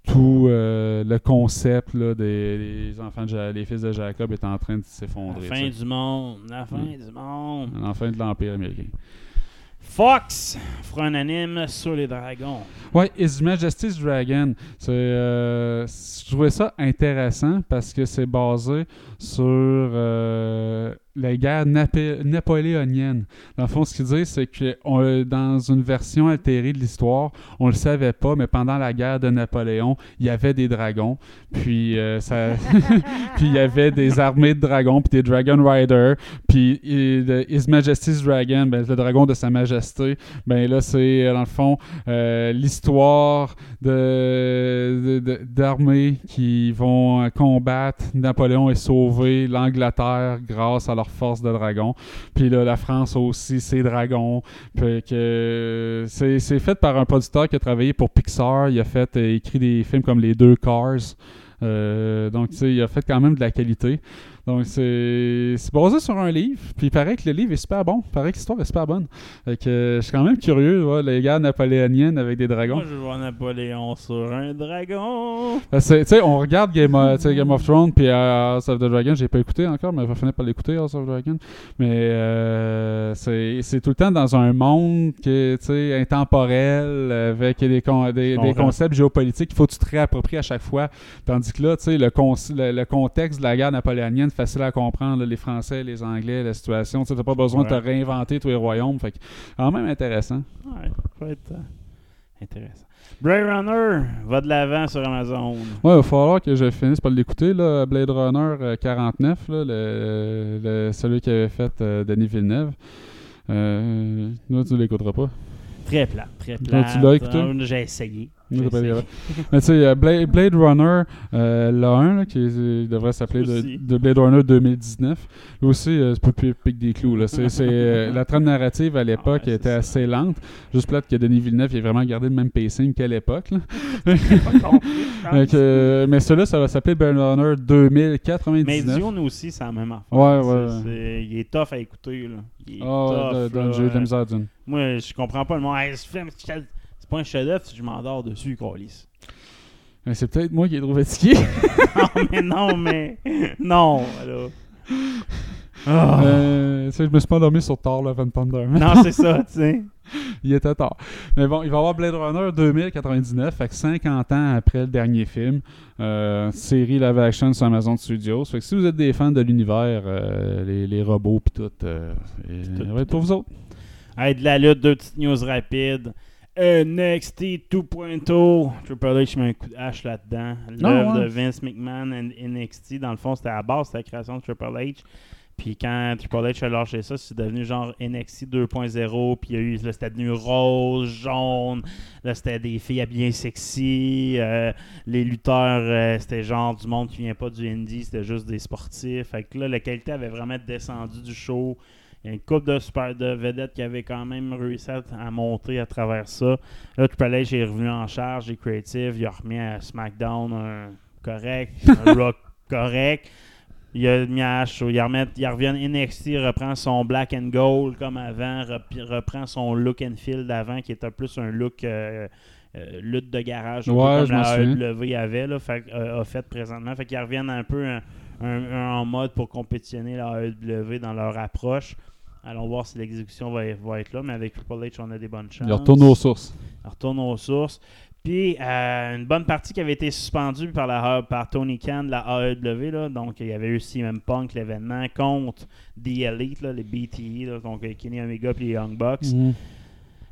tout euh, le concept là, des, des enfants de les fils de Jacob est en train de La s'effondrer. fin tu sais. du monde, la fin Mm. du monde. La fin de l'Empire américain. Fox fera un anime sur les dragons. Ouais, His Majesty's Dragon. Euh, je trouvais ça intéressant parce que c'est basé sur euh, la guerre napoléonienne. Dans le fond, ce qu'ils disent, c'est que dans une version altérée de l'histoire, on le savait pas, mais pendant la guerre de Napoléon, il y avait des dragons. Puis, euh, il y avait des armées de dragons, puis des Dragon Riders. Puis His Majesty's Dragon, ben, le dragon de Sa Majesté, ben là, c'est euh, dans le fond euh, l'histoire de, d'armées qui vont combattre Napoléon et sauver l'Angleterre grâce à force de dragon. Puis là, la France aussi ses dragons. Que c'est, c'est fait par un producteur qui a travaillé pour Pixar. Il a fait euh, écrit des films comme Les Deux Cars. Euh, donc, tu sais, il a fait quand même de la qualité. Donc, c'est, basé sur un livre. Puis, il paraît que le livre est super bon. Il paraît que l'histoire est super bonne. Fait que euh, je suis quand même curieux, ouais, les guerres napoléoniennes avec des dragons. Moi, je vois Napoléon sur un dragon. Tu sais, on regarde Game of, Game of Thrones puis euh, House of the Dragon. J'ai pas écouté encore, mais je vais finir par l'écouter, House of the Dragon. Mais euh, c'est tout le temps dans un monde qui est, tu sais, intemporel, avec des, con- des, concepts géopolitiques qu'il faut que tu te réappropries à chaque fois. Tandis que là, tu sais, le, le, le contexte de la guerre napoléonienne, facile à comprendre, là, les Français, les Anglais, la situation. Tu n'as pas besoin de te réinventer tous les royaumes. Fait que, quand même intéressant. Ouais, ça va être euh, intéressant. Blade Runner va de l'avant sur Amazon. Ouais, il va falloir que je finisse par l'écouter, là, Blade Runner euh, 49, là, le, le- celui qui avait fait euh, Denis Villeneuve. Euh, non, tu l'écouteras pas. Très plat, très plat. tu l'as écouté? J'ai essayé. Mais tu sais, euh, Blade, Blade Runner, euh, le 1, là, qui est- devrait s'appeler de, Blade Runner 2019, lui aussi, euh, c'est pas plus pique des clous. Là. C'est, c'est, euh, la trame narrative à l'époque Ah ouais, était ça. assez lente. Juste plate que Denis Villeneuve il a vraiment gardé le même pacing qu'à l'époque. là. Euh, mais celui-là, ça va s'appeler Blade Runner 2099. Mais Dune aussi, c'est la même affaire. Ouais, ouais, c'est- il est tough à écouter. Là. Il est Ah, tough. dans- dans- là. j'ai eu de la misère d'une. Moi, je comprends pas le monde. Hey, ce film, c'est c'est pas un chef-d'œuvre si je m'endors dessus, Colis. Mais C'est peut-être moi qui est trop fatigué. non, mais non, mais. Non, là. Euh, tu sais, je me suis pas endormi sur Thor, Love and Thunder. Non, c'est ça, tu sais. Il était tard. Mais bon, il va y avoir Blade Runner 2099, fait que 50 ans après le dernier film. Euh, série live action sur Amazon Studios. Fait que si vous êtes des fans de l'univers, euh, les, les robots pis tout, euh, et- Tout, ça va être pour vous autres. Hey, de la lutte, deux petites news rapides. NXT 2.0. Triple H met un coup de hache là-dedans. L'œuvre ouais. de Vince McMahon et NXT, dans le fond, c'était à la base, c'était la création de Triple H. Puis quand Triple H a lâché ça, c'est devenu genre NXT 2.0. Puis il y a eu, là, c'était devenu rose, jaune. Là, c'était des filles habillées sexy. euh, les lutteurs, euh, c'était genre du monde qui vient pas du indie, c'était juste des sportifs. Fait que là, la qualité avait vraiment descendu du show. Il y a une couple de super de vedettes qui avaient quand même réussi à, à monter à travers ça. Là, Triple H est revenu en charge des creatives. Il a remis à SmackDown un correct, un Rock correct. Il a mis à. Il, remet, il revient NXT, il reprend son black and gold comme avant, rep- reprend son look and feel d'avant qui était plus un look euh, euh, lutte de garage, Ouais, comme la. AEW avait, là, fait, euh, a fait présentement. Fait qu'ils reviennent un peu un- un- un en mode pour compétitionner la AEW dans leur approche. Allons voir si l'exécution va, va être là, mais avec Triple H, on a des bonnes chances. Il retourne aux sources. Retourne aux sources. Puis, euh, une bonne partie qui avait été suspendue par, la, par Tony Khan de la AEW. Là. Donc, il y avait eu CM Punk, l'événement, contre The Elite, là, les BTE, là, donc euh, Kenny Omega et les Young Bucks. Mhm.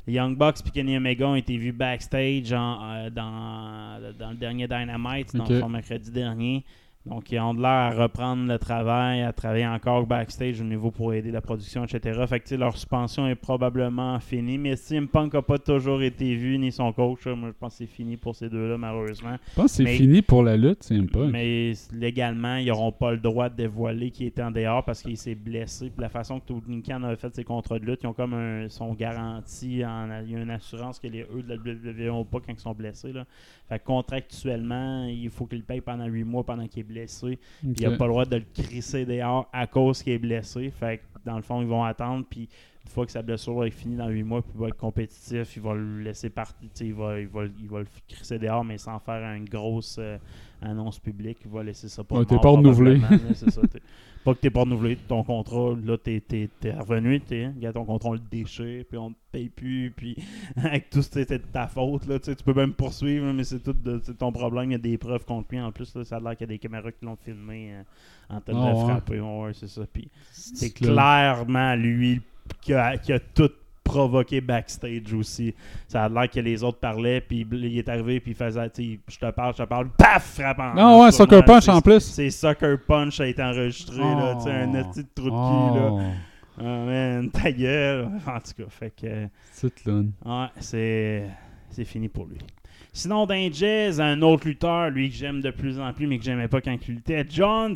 Les Young Bucks et Kenny Omega ont été vus backstage en, euh, dans, dans le dernier Dynamite, le fond, mercredi dernier. Donc, ils ont de l'air à reprendre le travail, à travailler encore backstage au niveau pour aider la production, etc. Fait que, leur suspension est probablement finie. Mais CM Punk n'a pas toujours été vu, ni son coach. Moi, je pense que c'est fini pour ces deux-là, malheureusement. Je pense que c'est fini pour la lutte, c'est pas. Mais légalement, ils n'auront pas le droit de dévoiler qu'il était en dehors parce qu'il s'est blessé. Puis la façon que Tony Khan a fait ses contrats de lutte, ils ont comme un, sont garantis. En, il y a une assurance que les eux de la WWE n'ont pas quand ils sont blessés. Là. Fait que contractuellement, il faut qu'il le paye pendant 8 mois pendant qu'il est blessé. Il n'a pas le droit de le crisser dehors à cause qu'il est blessé. Fait que dans le fond, ils vont attendre, puis une fois que sa blessure être finie dans 8 mois, puis il va être compétitif, il va le laisser partir, il va, il, va, il va le crisser dehors, mais sans faire une grosse euh, annonce publique. Il va laisser ça pour Ouais, t'es pas renouvelé. Pas que t'es pas renouvelé, ton contrat, là, t'es, t'es, t'es revenu, t'es, regarde ton contrat, on le déchire, puis on te paye plus, puis avec tout, c'est c'est de ta faute, là, tu peux même poursuivre, mais c'est tout de, c'est ton problème, il y a des preuves contre lui, en plus, là, ça a l'air qu'il y a des caméras qui l'ont filmé euh, en train de Ah le ouais. frapper, ouais, c'est ça, puis c'est Clair. clairement lui qui a, qui a tout provoqué backstage aussi. Ça a l'air que les autres parlaient, puis il est arrivé, puis il faisait, je te parle, je te parle, paf, frappe en Ah ouais, Sucker. Punch C'est- en plus. C'est Sucker Punch a été enregistré, là, tu sais, un Oh. petit trou de cul, là. Oh, Ah, man, ta gueule. En tout cas, fait que, lune. ouais, c'est, c'est fini pour lui. Sinon, les jazz, un autre lutteur, lui que j'aime de plus en plus, mais que j'aimais pas quand il luttait, John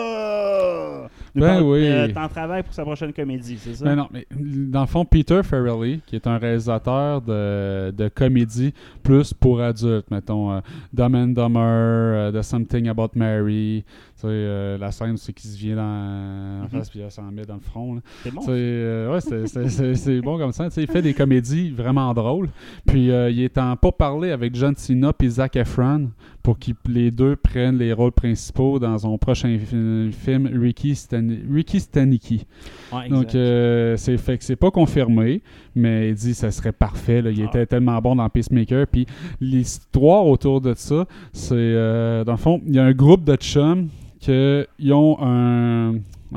Cena! Nous Ben parle- oui. euh, T'en travailles pour sa prochaine comédie, c'est ça? Ben non, mais dans le fond, Peter Farrelly, qui est un réalisateur de, de comédie plus pour adultes, mettons euh, Dumb and Dumber, euh, The Something About Mary, euh, la scène c'est qu'il se vient dans en Mhm. face puis il s'en met dans le front. C'est bon. Euh, ouais, c'est- bon comme ça. Il fait des comédies vraiment drôles. Puis euh, il est en pas parler avec John Cena et Zac Efron pour qu'ils les deux prennent les rôles principaux dans son prochain fi- film Ricky, Stan Ricky Stanicky. Ouais, Donc euh, c'est fait que c'est pas confirmé, mais il dit que ça serait parfait. là. Il Ah. était tellement bon dans Peacemaker. Puis l'histoire autour de ça, c'est euh, dans le fond, il y a un groupe de chums qui ont un,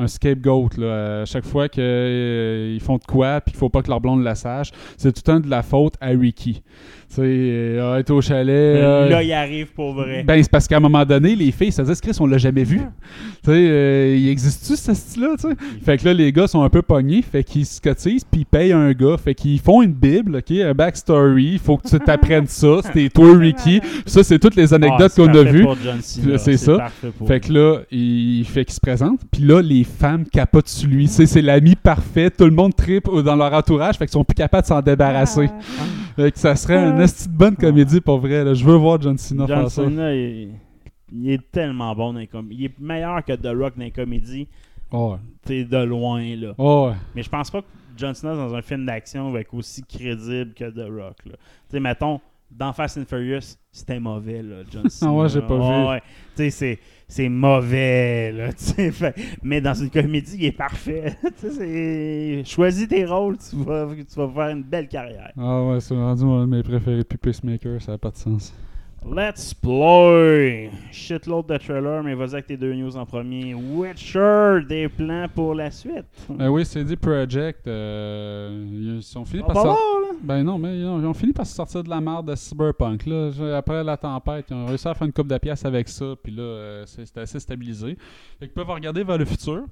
scapegoat là, à chaque fois qu'ils font de quoi puis qu'il faut pas que leur blonde la sache. C'est tout le temps de la faute à Ricky. Tu sais, euh, ah, est au chalet. euh, Là, il arrive pour vrai. ben, c'est parce qu'à un moment donné, les filles, ça se dit, Chris, on l'a jamais vu. Tu sais, euh, il existe-tu ce style-là, tu sais? Fait que là, les gars sont un peu pognés, fait qu'ils se cotisent, puis ils payent un gars, fait qu'ils font une bible, OK, un backstory, faut que tu t'apprennes ça, c'était toi, Ricky. Ça, c'est toutes les Ah, anecdotes qu'on a vues. C'est ça. Fait que là, il fait qu'il se présente, puis là, les femmes capotent sur lui. Tu sais, c'est l'ami parfait, tout le monde tripe dans leur entourage, fait qu'ils sont plus capables de s'en débarrasser. Fait que ça serait une bonne comédie pour vrai, là. Je veux voir John Cena John faire ça. Cena, il, il est tellement bon dans les comédies. Il est meilleur que The Rock dans les comédies. Oh. T'es de loin, là. Oh. Mais je pense pas que John Cena, dans un film d'action, va être aussi crédible que The Rock. Tu sais, mettons, dans Fast and Furious, c'était mauvais, là, John Cena. Ah ouais, j'ai pas vu. ouais. Tu sais, c'est- c'est mauvais, là. fait- Mais dans une comédie, il est parfait. Choisis tes rôles, tu vas, tu vas faire une belle carrière. Ah ouais, c'est rendu de mes préférés depuis Pacemaker, ça n'a pas de sens. Let's play! Shitload de trailer, mais vas-y avec tes deux news en premier. Witcher, des plans pour la suite. Ben oui, CD Projekt, euh, ils sont finis par sortir. Ben non, mais ils ont, ils ont fini par se sortir de la merde de Cyberpunk. Là. Après la tempête, ils ont réussi à faire une coupe de pièces avec ça, puis là, euh, c'est assez stabilisé. Fait qu'ils peuvent regarder vers le futur.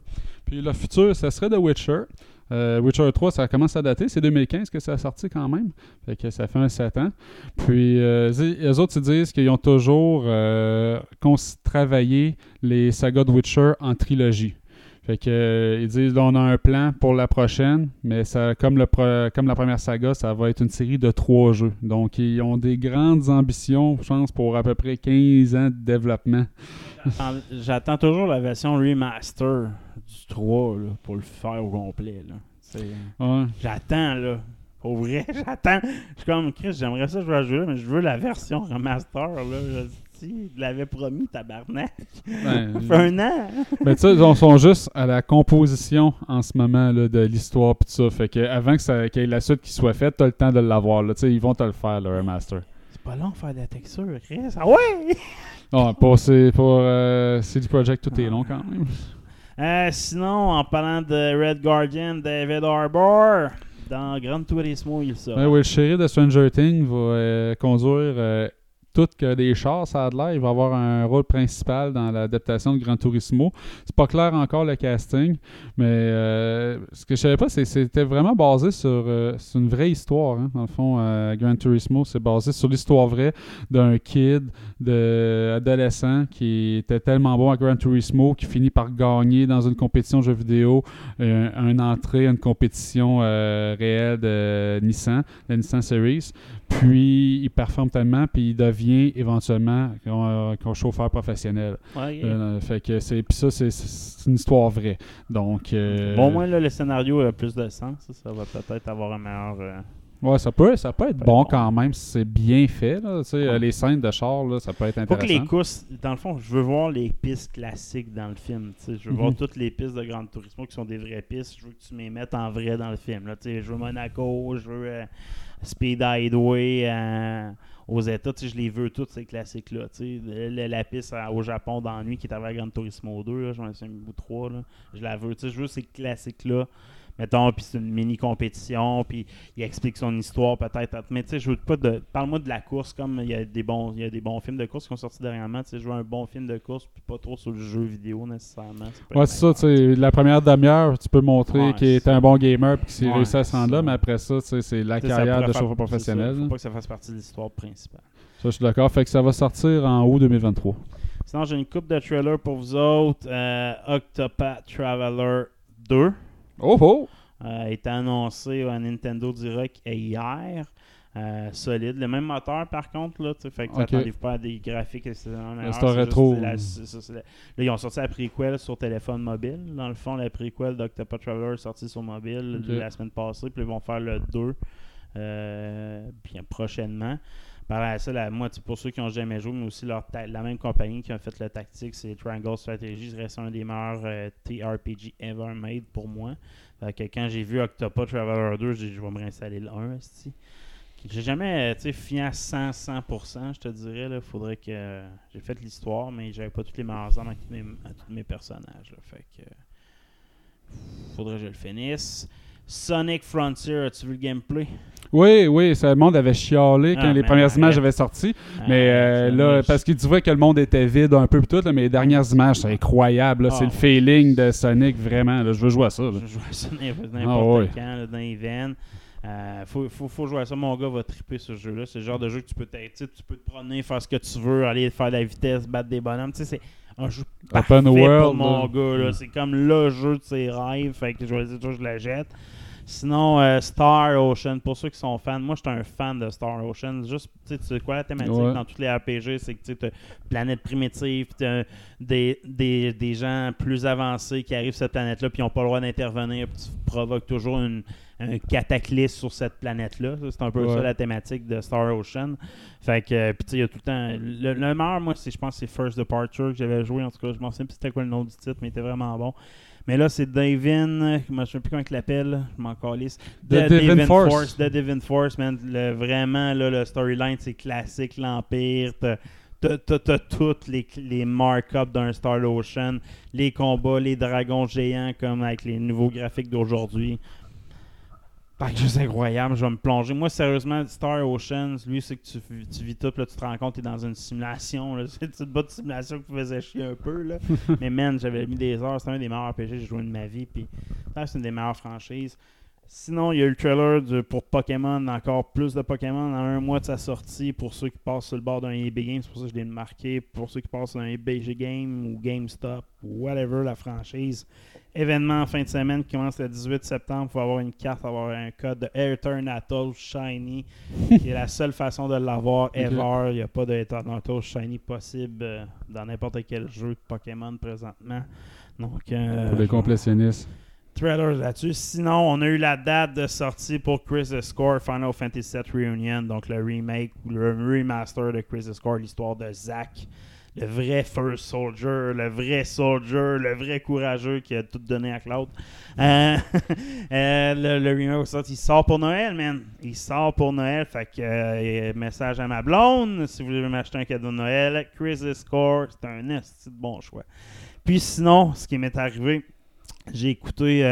Puis le futur, ça serait The Witcher. Euh, Witcher 3, ça commence à dater. C'est 2015 que ça a sorti quand même. Fait que ça fait un 7 ans. Puis euh, les autres, ils disent qu'ils ont toujours euh, travaillé les sagas de Witcher en trilogie. Fait que euh, ils disent là, on a un plan pour la prochaine, mais ça comme la première saga, ça va être une série de trois jeux. Donc ils ont des grandes ambitions, je pense, pour à peu près 15 ans de développement. J'attends- toujours la version remaster 3 là, pour le faire au complet. là. C'est- Ouais. J'attends, là. Pour vrai, j'attends. Je suis comme, Chris, j'aimerais ça jouer à jeu, mais je veux la version remaster. Là. Je l'avait promis, tabarnak. Ben, Ça fait un an. Ben, tu sais, ils sont juste à la composition en ce moment là, de l'histoire pis tout ça. Fait que avant que ça- qu'il y ait la suite qui soit faite, t'as le temps de l'avoir. là. Ils vont te le faire, le remaster. C'est pas long de faire de la texture, Chris. Ah ouais! Ah, pour, pour euh, CD Projekt, tout est long quand même. Euh, sinon, en parlant de Red Guardian, David Harbour, dans Gran Turismo, il sort. Ben oui, le chéri de Stranger Things va euh, conduire euh, tout que des chars, ça a de l'air. Il va avoir un rôle principal dans l'adaptation de Gran Turismo. C'est pas clair encore le casting, mais euh, ce que je savais pas, c'est c'était vraiment basé sur, euh, une vraie histoire. hein. Dans le fond, euh, Gran Turismo, c'est basé sur l'histoire vraie d'un kid, de adolescent qui était tellement bon à Gran Turismo qui finit par gagner dans une compétition de jeux vidéo une entrée à une compétition réelle de Nissan, la Nissan Series. Puis il performe tellement, puis il devient éventuellement un, un chauffeur professionnel. Ouais, Euh, fait que c'est puis ça c'est- une histoire vraie. Donc euh, Bon, au moins, là, le scénario a plus de sens. Ça, ça va peut-être avoir un meilleur. euh, ouais, ça peut ça peut être peut bon, être bon. quand même si c'est bien fait là, Ouais. euh, les scènes de char là, ça peut être Faut intéressant. que les courses, dans le fond, je veux voir les pistes classiques dans le film. Je veux voir Mhm. toutes les pistes de Grand Turismo qui sont des vraies pistes. Je veux que tu m'y mettes en vrai dans le film. Là, je veux Monaco, je veux euh, Speed Highway euh, aux États. Je les veux toutes ces classiques-là. La piste au Japon d'ennui qui est à Gran Turismo 2, là, je m'en souviens ou 3. Là. Je la veux. Je veux ces classiques-là. Mettons, puis c'est une mini-compétition, puis il explique son histoire peut-être. Mais tu sais, je veux pas de. Parle-moi de la course, comme il y a des bons, il y a des bons films de course qui sont sortis dernièrement. Tu sais, je veux un bon film de course, puis pas trop sur le jeu vidéo nécessairement. Ouais, c'est ça, tu sais, la première demi-heure, tu peux montrer Ouais, qu'il est un bon gamer puis qu'il s'est Ouais, réussi à se rendre c'est là, mais après ça, tu sais, c'est la carrière de chauffeur c'est ça, professionnel. Faut pas que ça fasse partie de l'histoire principale. Ça, je suis d'accord. Fait que ça va sortir en août 2023. Sinon, j'ai une coupe de trailers pour vous autres. Euh, Octopath Traveler 2 Oh oh! euh, a été annoncé à Nintendo Direct hier. Euh, solide. Le même moteur, par contre, là, fait que Ok. t'attendez pas à des graphiques extrêmement meilleurs, c'est un juste- rétro. la- Là, ils ont sorti la prequel sur téléphone mobile. Dans le fond, la prequel d'Octopath Traveler est sortie sur mobile la semaine passée, puis ils vont faire le 2 euh, bien prochainement. Par ça, la, pour ceux qui n'ont jamais joué, mais aussi la même compagnie qui a fait le tactique, c'est Triangle Strategy. Reste un des meilleurs euh, TRPG ever made pour moi. Fait que quand j'ai vu Octopath Traveler 2, j'ai dit je vais me réinstaller le 1. esti. J'ai jamais euh, tu sais, fié à 100, 100%, je te dirais. Là, faudrait que. euh, j'ai fait l'histoire, mais j'avais pas toutes les meilleures armes à tous mes, à personnages. là. faudrait que je le finisse. Sonic Frontier, as-tu vu le gameplay? Oui, oui, ça, le monde avait chialé quand Ah, les mais premières images avaient sorti. Mais euh, Ah, là, parce qu'il disait que le monde était vide un peu tout, là, mais les dernières images, c'est incroyable. Ah, c'est le ouais. feeling de Sonic, vraiment. là. je veux jouer à ça. là. Je joue à ça n'importe Ah quand, dans les veines. Euh, faut, faut, faut jouer à ça. Mon gars va triper ce jeu-là. C'est le genre de jeu que tu peux t'être, tu peux te promener, faire ce que tu veux, aller faire de la vitesse, battre des bonhommes. Tu sais, c'est un jeu parfait Open world, pour mon là. gars. là. C'est comme le jeu de ses rêves. Fait que je vais dire, je la jette. Sinon, euh, Star Ocean, pour ceux qui sont fans, moi je suis un fan de Star Ocean. Juste, tu sais, quoi la thématique Ouais. dans tous les RPG, c'est que tu as planète primitive, t'as des, des, des gens plus avancés qui arrivent sur cette planète-là, puis ils n'ont pas le droit d'intervenir, puis tu provoques toujours une, un cataclysme sur cette planète-là. C'est un peu Ouais. ça la thématique de Star Ocean. Fait que, euh, puis tu sais, il y a tout le temps. Le, le meilleur, moi, c'est, je pense, que c'est First Departure que j'avais joué. En tout cas, je m'en souviens plus c'était quoi le nom du titre, mais il était vraiment bon. Mais là, c'est Davin, je ne sais plus comment il l'appelle, je m'en calisse. The Divine Force. The Divine Force, man. Le- vraiment, là, le storyline, c'est classique, l'Empire. T'as toutes les, les mark-ups d'un Star Ocean, les combats, les dragons géants, comme avec les nouveaux graphiques d'aujourd'hui. Que juste incroyable, je vais me plonger. Moi, sérieusement, Star Ocean, lui, c'est que tu, tu vis tout, là, tu te rends compte, tu es dans une simulation. C'est une de simulation qui faisait chier un peu. Là. Mais man, j'avais mis des heures. C'était un des meilleurs RPG que j'ai joué de ma vie. Puis, c'est une des meilleures franchises. Sinon, il y a eu le trailer de- pour Pokémon, encore plus de Pokémon dans un mois de sa sortie pour ceux qui passent sur le bord d'un EB Games. C'est pour ça que je l'ai marqué. Pour ceux qui passent sur un BG Game ou GameStop ou whatever la franchise. Événement en fin de semaine qui commence le 18 septembre. Il faut avoir une carte, avoir un code de Eternatus Shiny, qui est la seule façon de l'avoir ever. Il n'y a pas de Shiny possible euh, dans n'importe quel jeu de Pokémon présentement. Donc, euh, Pour les complétionnistes. trailers là-dessus. Sinon, on a eu la date de sortie pour Chris the Score Final Fantasy VII Reunion, donc le remake ou le remaster de Chris the Score, l'histoire de Zack, le vrai First Soldier, le vrai Soldier, le vrai courageux qui a tout donné à Cloud. Euh, euh, le, le remake est il sort pour Noël, man. Il sort pour Noël. Fait que euh, message à ma blonde, si vous voulez m'acheter un cadeau de Noël, Chris Score, c'est un esti de bon choix. Puis sinon, ce qui m'est arrivé, j'ai écouté,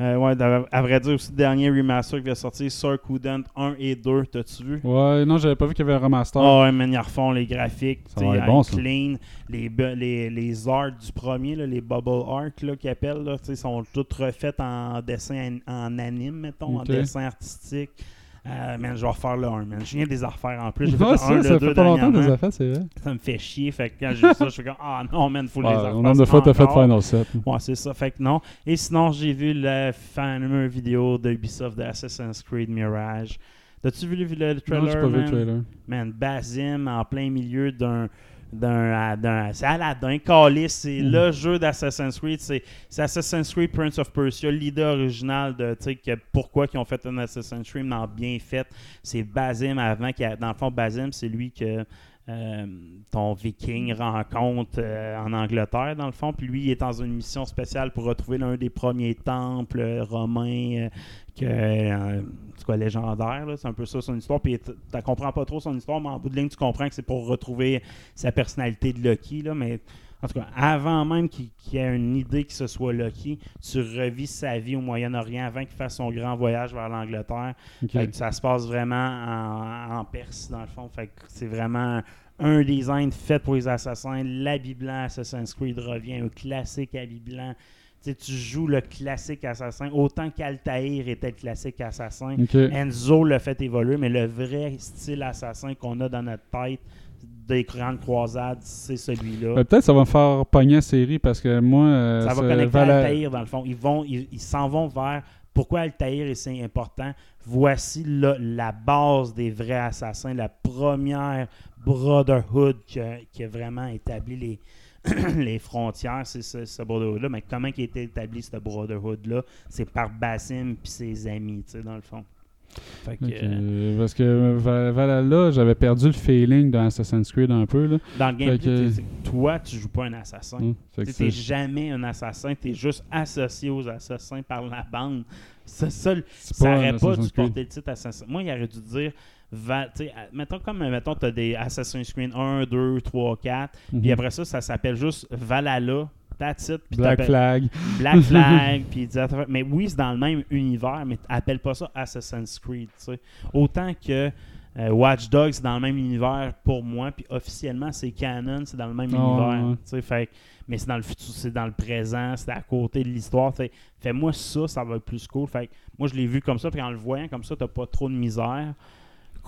euh, ouais, à vrai dire aussi, le dernier remaster qui va sortir, Sarkudent 1 et 2. T'as-tu vu? Ouais, non, j'avais pas vu qu'il y avait un remaster. Ah ouais, man, ils refont les graphiques, Ça va être bon, ça. clean, les, les, les arts du premier, là, les bubble art qu'ils appellent, là, sont toutes refaites en dessin en, en anime, mettons, en dessin artistique. Euh, man, je vais refaire le 1, man. Je viens des affaires en plus. J'ai Ouais, ça, 1, ça le fait 2 pas longtemps des affaires, c'est vrai. Ça me fait chier. Fait que quand j'ai vu ça, je suis comme, ah non, man, faut les affaires. nombre de fois t'as fait. Final 7. Ouais, c'est ça. Fait que non. Et sinon, j'ai vu la fameuse vidéo de Ubisoft de Assassin's Creed Mirage. T'as-tu vu le, le Non, trailer? j'ai pas vu le trailer. Man, Basim en plein milieu d'un. D'un, d'un c'est Aladdin, Callis, c'est Mhm. le jeu d'Assassin's Creed, c'est, c'est Assassin's Creed Prince of Persia, l'idée originale de, que pourquoi ils ont fait un Assassin's Creed, mais en bien fait, c'est Basim avant, qui a- dans le fond, Basim, c'est lui que euh, ton viking rencontre euh, en Angleterre, dans le fond, puis lui, il est dans une mission spéciale pour retrouver l'un des premiers temples euh, romains, que, euh, cas, légendaire, c'est un peu ça son histoire, puis tu comprends pas trop son histoire, mais en bout de ligne, tu comprends que c'est pour retrouver sa personnalité de Loki, là, mais en tout cas, avant même qu'il y ait une idée que ce soit Loki, tu revis sa vie au Moyen-Orient avant qu'il fasse son grand voyage vers l'Angleterre. Ça se passe vraiment en, en Perse, dans le fond. Fait c'est vraiment un design fait pour les assassins. L'habit blanc Assassin's Creed revient, un classique habit blanc. Tu joues le classique assassin, autant qu'Altaïr était le classique assassin. Enzo l'a fait évoluer, mais le vrai style assassin qu'on a dans notre tête des grandes croisades, c'est celui-là. Euh, Peut-être ça va me faire pogner la série parce que moi. euh, ça va connecter Altaïr dans le fond. Ils vont, ils s'en vont vers pourquoi Altaïr est si important. Voici la, la base des vrais assassins, la première Brotherhood qui a, qui a vraiment établi les, les frontières, c'est ce, ce Brotherhood-là. Mais comment qui a été établi ce Brotherhood-là? C'est par Bassim puis ses amis, tu sais, dans le fond. Fait que, euh, Parce que Val- Valhalla, j'avais perdu le feeling dans Assassin's Creed un peu. Là. dans le gameplay, que- toi, tu joues pas un assassin. Que Tu jamais un assassin, tu es juste associé aux assassins par la bande. Ça, ça, c'est ça aurait pas dû porter le titre Assassin. Moi, il aurait dû dire, va, mettons comme, mettons, tu as des Assassin's Creed 1, 2, 3, 4, Mhm. puis après ça, ça s'appelle juste Valhalla, that's it, puis Black Flag. Black Flag, puis mais oui, c'est dans le même univers, mais appelle pas ça Assassin's Creed. Autant que euh, Watch Dogs, c'est dans le même univers pour moi, puis officiellement, c'est canon, c'est dans le même Ah, univers, ouais. fait mais c'est dans le futur, c'est dans le présent, c'est à côté de l'histoire, fait, fait moi ça, ça va être plus cool, fait que moi je l'ai vu comme ça, puis en le voyant comme ça, t'as pas trop de misère.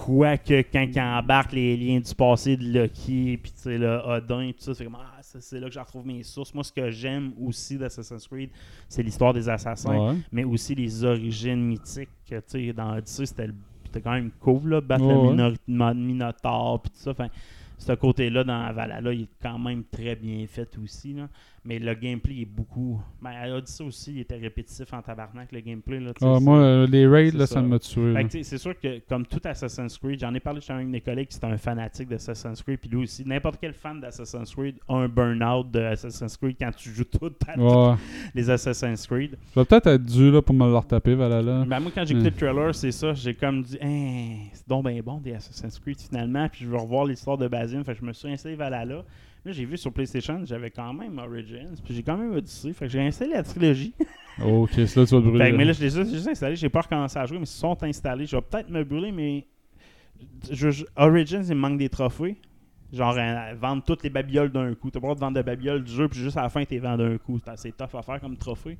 Quoique, quand il embarque les liens du passé de Loki, puis tu sais, le Odin, tout ça, c'est comme, ah, c'est là que je retrouve mes sources. Moi, ce que j'aime aussi d'Assassin's Creed, c'est l'histoire des assassins, Ouais. mais aussi les origines mythiques. que, Tu sais, dans Odyssey, c'était quand même cool, là, battre Ouais, le Minotaur, puis tout ça. Enfin, ce côté-là, dans Valhalla, il est quand même très bien fait aussi, là. Mais le gameplay est beaucoup... Ben, à Odyssey aussi, il était répétitif en tabarnak, le gameplay, là. Ah, moi, euh, les raids, là, ça. ça m'a tué. c'est sûr que, comme tout Assassin's Creed, j'en ai parlé chez un de mes collègues qui était un fanatique d'Assassin's Creed, puis lui aussi, n'importe quel fan d'Assassin's Creed a un burn-out d'Assassin's Creed quand tu joues tout Ouais. les Assassin's Creed. Je vais peut-être être dû là, pour me le retaper, Valhalla. Ben, moi, quand j'ai écouté Hmm. le trailer, c'est ça, j'ai comme dit, Hein, c'est donc bien bon des Assassin's Creed finalement, puis je veux revoir l'histoire de Basim, fait que je me suis installé Valhalla. Là, j'ai vu sur PlayStation, j'avais quand même Origins, puis j'ai quand même Odyssey, fait que j'ai installé la trilogie. Ok, c'est là que tu vas te brûler. Fait que, mais là, je les ai juste installés, j'ai pas recommencé à jouer, mais ils sont installés. Je vais peut-être me brûler, mais je- je- Origins, il me manque des trophées. Genre, euh, vendre toutes les babioles d'un coup. T'as pas le droit de vendre de babioles du jeu, puis juste à la fin, t'es vendu d'un coup. C'est assez tough à faire comme trophée.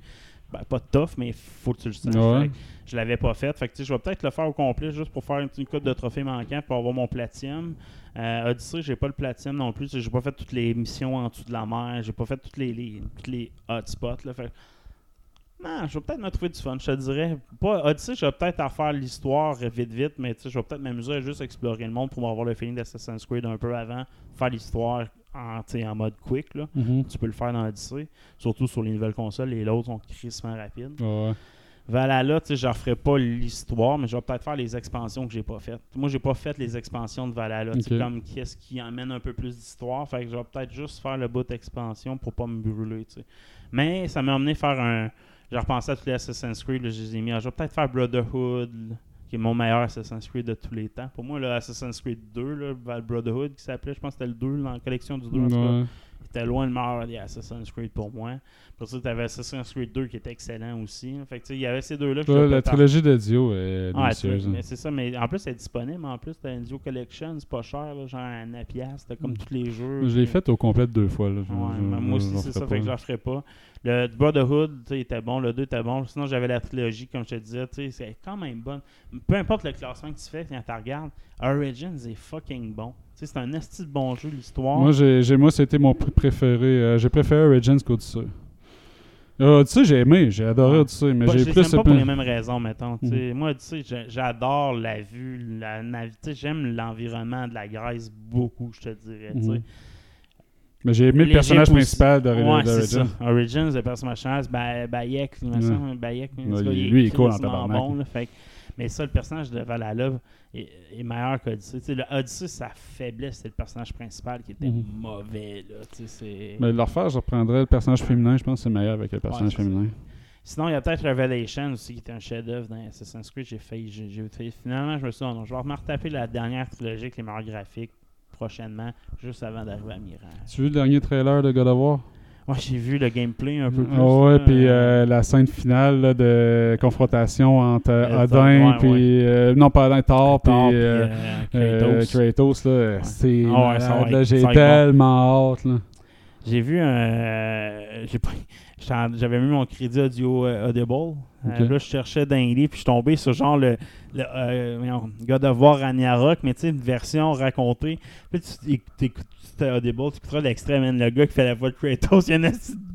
Ben, pas tough, mais faut que tu le saches. Ouais. Je l'avais pas fait. Fait que, tu sais, je vais peut-être le faire au complet juste pour faire une petite coupe de trophées manquants pour avoir mon platinum. Euh, Odyssey, j'ai pas le platinum non plus. J'ai pas fait toutes les missions en dessous de la mer. J'ai pas fait toutes les, les, toutes les hotspots. Là. Fait que- non, je vais peut-être me trouver du fun, je te dirais. Pas Odyssey, je vais peut-être en faire l'histoire vite vite, mais je vais peut-être m'amuser à juste explorer le monde pour avoir le feeling d'Assassin's Creed un peu avant, faire l'histoire en, en mode quick. Là. Mhm. Tu peux le faire dans Odyssey, surtout sur les nouvelles consoles, les autres sont crissement rapides. Ouais. Valhalla, tu sais, je referai pas l'histoire, mais je vais peut-être faire les expansions que j'ai pas faites. Moi, j'ai pas fait les expansions de Valhalla. tu sais, Ok. comme qu'est-ce qui emmène un peu plus d'histoire. Fait que je vais peut-être juste faire le bout d'expansion pour pas me brûler, tu sais. Mais ça m'a amené faire un. J'ai repensé à tous les Assassin's Creed, là, je les ai mis. Je vais peut-être faire Brotherhood, là, qui est mon meilleur Assassin's Creed de tous les temps. Pour moi, le Assassin's Creed 2, là, Brotherhood, qui s'appelait, je pense que c'était le 2 dans la collection du 2. en tout cas. Ouais. C'était loin le meilleur des Assassin's Creed pour moi. Pour ça, tu avais Assassin's Creed 2 qui était excellent aussi. Fait que, il y avait ces deux-là. que Ouais, la trilogie de Dio est ah, tu- délicieuse. mais c'est ça, mais en plus, c'est disponible. En plus, t'as Dio Collection, c'est pas cher, là, genre à 9$, piastres, t'as comme tous les jeux. Je l'ai fait au complet deux fois. Là. Je- Ouais, je- mais je- moi aussi, c'est ça, referai fait que je pas. ferai pas. Le Brotherhood, était bon, le 2 était bon. Sinon, j'avais la trilogie, comme je te disais, c'est quand même bonne. Peu importe le classement que tu fais quand tu regardes, Origins est fucking bon. C'est un esti de bon jeu, l'histoire. Moi, j'ai, moi, c'était mon prix préféré. Euh, j'ai préféré Origins qu'Odyssey. Tu sais, j'ai aimé, j'ai adoré. Odyssey, mais Pas- j'ai plus. pas pour les mêmes raisons, mettons. sais. Moi, tu sais, j'a- j'adore la vue, la navi- tu sais, J'aime l'environnement de la Grèce beaucoup, je te dirais. Mhm. Mais j'ai aimé le personnage principal de Ouais, c'est d'Origin. ça. Origins, le personnage, Bayek, Ouais. semble. Bayek, il- lui, il est cool en tabarnak. bon, là, fait mais ça, le personnage de Valhalla est, est meilleur qu'Odyssey. Le Odyssey, sa faiblesse, c'est le personnage principal qui était Mhm. mauvais. Là, Mais faire, je reprendrais le personnage féminin, je pense que c'est meilleur avec le personnage féminin. Sinon, il y a peut-être Revelation aussi, qui était un chef-d'œuvre dans Assassin's Creed. J'ai failli, j'ai, Finalement, je me suis dit, non, je vais retaper la dernière trilogie avec les meilleurs graphiques prochainement, juste avant d'arriver à Mirage. Tu as vu le dernier trailer de God of War? Moi, j'ai vu le gameplay un peu plus. Ah ouais, puis euh, euh, la scène finale là, de confrontation entre euh, Odin, ouais, puis. ouais. euh, non, pas Odin, Thor, puis. Kratos. Kratos, là, c'est Ah ouais, j'ai tellement hâte, là. J'ai vu un. J'avais mis mon crédit audio euh, Euh, là, je cherchais dans les livres, puis je suis tombé sur genre le, le euh, God of War Ragnarok, mais tu sais, une version racontée. Puis tu t'écoutes Audible, tu écouteras l'extrait, le gars qui fait la voix de Kratos, il y a une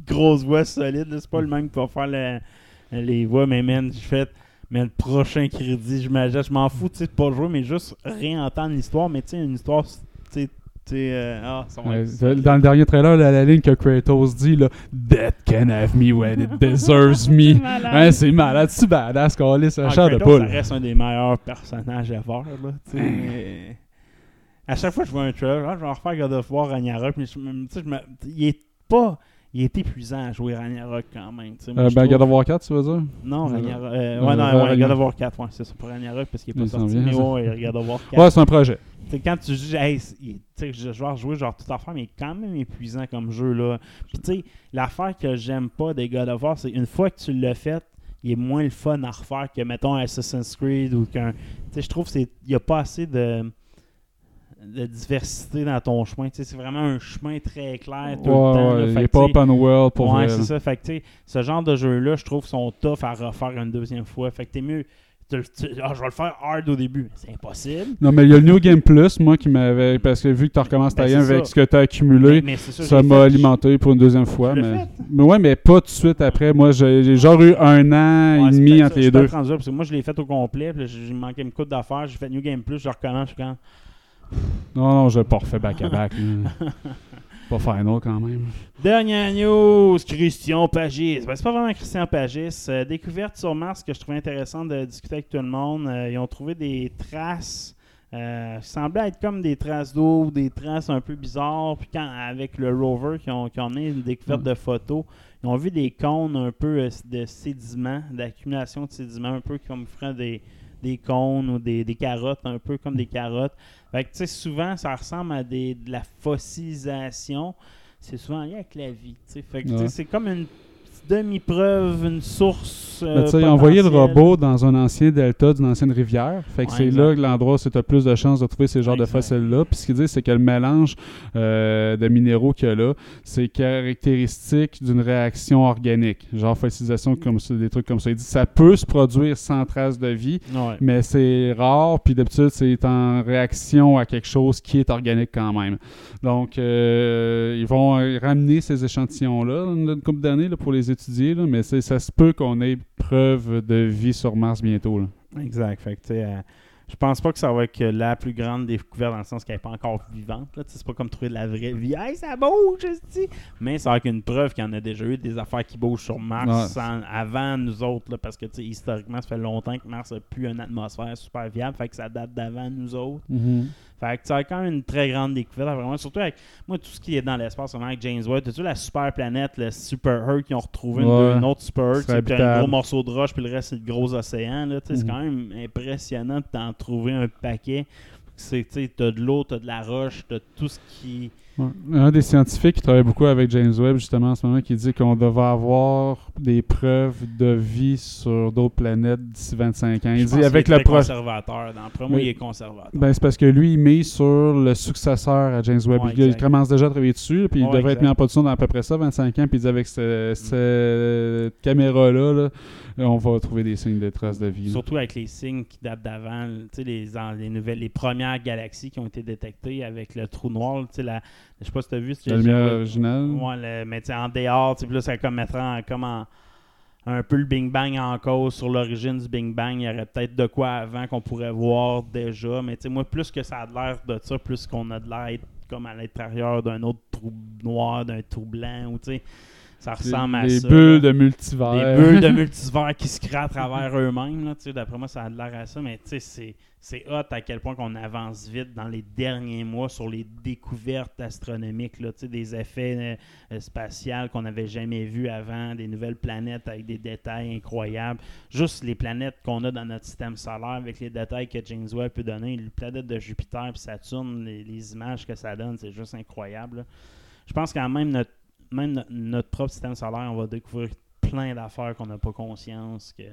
grosse voix solide. C'est pas le même qui va faire le- les voix, mais man, je fais. Mais le prochain crédit, je m'en fous, tu sais, de pas jouer, mais juste réentendre l'histoire. Mais tu sais, une histoire, tu sais, tu sais, euh, ah, Ouais, dans le dernier trailer, là, la ligne que Kratos dit, là, Death can have me when it deserves me. malade. Hein, c'est malade, c'est badass, qu'on ça Ah, chair de Kratos, poule. Ça reste un des meilleurs personnages ever. Là, mais- À chaque fois que je vois un trailer, ah, je vais en refaire God of War Ragnarok, mais je, me- tu sais, je me- il est pas. Il est épuisant à jouer Ragnarok quand même. Moi, Euh, ben, trouve- God of War 4, tu veux dire? Non, Euh, Ragnarok. euh, euh, ouais, non, euh, ouais, God of War 4, ouais, c'est ça pour Ragnarok parce qu'il est pas sorti. mais ouais, God of War 4. Ouais, c'est un projet. Quand tu dis, hey, je vais rejouer genre toute affaire, mais il est quand même épuisant comme jeu. là. Puis tu sais, l'affaire que j'aime pas des God of War, c'est une fois que tu l'as fait, il est moins le fun à refaire que, mettons, Assassin's Creed ou qu'un. Tu sais, je trouve qu'il n'y a pas assez de de diversité dans ton chemin. C'est vraiment un chemin très clair tout Ouais, le temps. là. il pas open world pour ouais, c'est ça. Fait que, tu sais, ce genre de jeu-là, je trouve, sont tough à refaire une deuxième fois. Fait que t'es mieux. tu- tu- ah, je vais le faire hard au début. C'est impossible. Non, mais il y a le New Game Plus, moi, qui m'avait. Parce que vu que tu recommences ta Ben, game c'est avec ce que tu as accumulé, c'est ça, m'a alimenté pour une deuxième fois. Mais... mais ouais, mais pas tout de suite après. Moi, j'ai genre eu un an Ouais, et demi entre ça, les deux. parce que moi, je l'ai fait au complet. Puis j'ai j'ai manqué une coupe d'affaires. J'ai fait New Game Plus. Je recommence. Je suis quand. Non, non, je l'ai pas refait back-à-back. pas final quand même. Dernière news, Christian Pagis. Ben, c'est pas vraiment Christian Pagis. Euh, découverte sur Mars que je trouvais intéressant de discuter avec tout le monde. Euh, ils ont trouvé des traces euh, qui semblaient être comme des traces d'eau ou des traces un peu bizarres. Puis quand, avec le rover qui ont, qui ont amené une découverte Mm. de photos, ils ont vu des cônes un peu euh, de sédiments, d'accumulation de sédiments, un peu comme ferait des, des cônes ou des, des carottes, un peu comme des carottes. Fait que, tu sais, souvent, ça ressemble à des, de la fossilisation. C'est souvent lié avec la vie. tu sais. Fait que, Ouais. c'est comme une demi-preuve, une source. euh, Mais tu sais, ils ont envoyé le robot dans un ancien delta d'une ancienne rivière. Fait que Ouais, c'est là que l'endroit où tu as plus de chances de trouver ces genres de fossiles-là. Puis ce qu'ils disent, c'est que le mélange euh, de minéraux qu'il y a là, c'est caractéristique d'une réaction organique. Genre fossilisation, comme ça, des trucs comme ça. Il dit ça peut se produire sans trace de vie, Ouais. mais c'est rare. Puis d'habitude, c'est en réaction à quelque chose qui est organique quand même. Donc, euh, ils vont euh, ramener ces échantillons-là une couple d'années là, pour les étudier, là, mais ça se peut qu'on ait preuve de vie sur Mars bientôt. là. Exact. Fait que, euh, je pense pas que ça va être la plus grande découverte dans le sens qu'elle n'est pas encore vivante. C'est pas comme trouver de la vraie vie. Hey, ça bouge, esti! Mais ça va être une preuve qu'il y en a déjà eu des affaires qui bougent sur Mars sans- avant nous autres. là, parce que historiquement, ça fait longtemps que Mars n'a plus une atmosphère super viable. Fait que ça date d'avant nous autres. Fait que ça a quand même une très grande découverte, vraiment. Surtout avec moi, tout ce qui est dans l'espace, avec James Webb. T'as-tu la super planète, le Super Earth, qui ont retrouvé une, Ouais. une autre Super Earth, puis un gros morceau de roche, puis le reste, c'est le gros océan. Là, Tu sais, C'est Mhm. quand même impressionnant de t'en trouver un paquet. Tu T'as de l'eau, t'as de la roche, t'as tout ce qui. Ouais. Un des scientifiques qui travaille beaucoup avec James Webb, justement, en ce moment, qui dit qu'on devait avoir des preuves de vie sur d'autres planètes d'ici 25 ans. Il dit avec est le prochain. conservateur. Dans moi, Mais- il est conservateur. Ben, c'est parce que lui, il mise sur le successeur à James Webb. Ouais, il, commence déjà à travailler dessus, puis il devrait exact. être mis en production dans à peu près ça, 25 ans. Puis il dit avec ce- cette caméra-là, là, on va trouver des signes de traces de vie. là. Surtout avec les signes qui datent d'avant, les, les nouvelles, les premières galaxies qui ont été détectées avec le trou noir, tu sais, la, Je sais pas si tu as vu. si La lumière originale. Ouais, le- mais en dehors, tu sais, puis là, ça comme mettre en, comme en- un peu le Bing Bang en cause sur l'origine du Bing Bang. Il y aurait peut-être de quoi avant qu'on pourrait voir déjà. Mais tu sais, moi, plus que ça a de l'air de ça, plus qu'on a de l'air comme à l'intérieur d'un autre trou noir, d'un trou blanc, ou tu sais, ça ressemble à les ça. bulles là. de multivers. Des bulles de multivers qui se créent à travers eux-mêmes. D'après moi, ça a de l'air à ça. Mais tu sais, c'est- c'est hot à quel point qu'on avance vite dans les derniers mois sur les découvertes astronomiques. Là, des effets euh, spatials qu'on n'avait jamais vus avant, des nouvelles planètes avec des détails incroyables. Juste les planètes qu'on a dans notre système solaire avec les détails que James Webb peut donner. Les planètes de Jupiter et Saturne, les, les images que ça donne, c'est juste incroyable. là. Je pense quand même notre même no- notre propre système solaire, on va découvrir plein d'affaires qu'on n'a pas conscience, que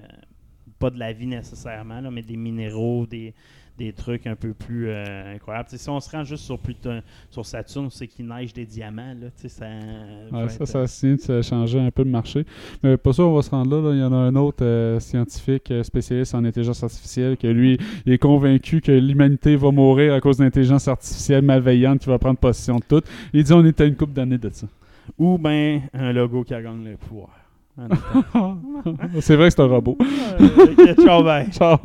pas de la vie nécessairement, là, mais des minéraux, des, des trucs un peu plus euh, incroyables. Si on se rend juste sur Pluton, sur Saturne, c'est qu'il neige des diamants, là, ça, Ouais, ça, être- ça signe de changer un peu le marché. Mais pas sûr, on va se rendre là. là. Il y en a un autre euh, scientifique euh, spécialiste en intelligence artificielle que lui, il est convaincu que l'humanité va mourir à cause d'intelligence artificielle malveillante qui va prendre possession de tout. Il dit on est à une couple d'années de ça. Ou ben un logo qui gagne le pouvoir. C'est vrai que c'est un robot. Euh, ciao, bye. Ciao.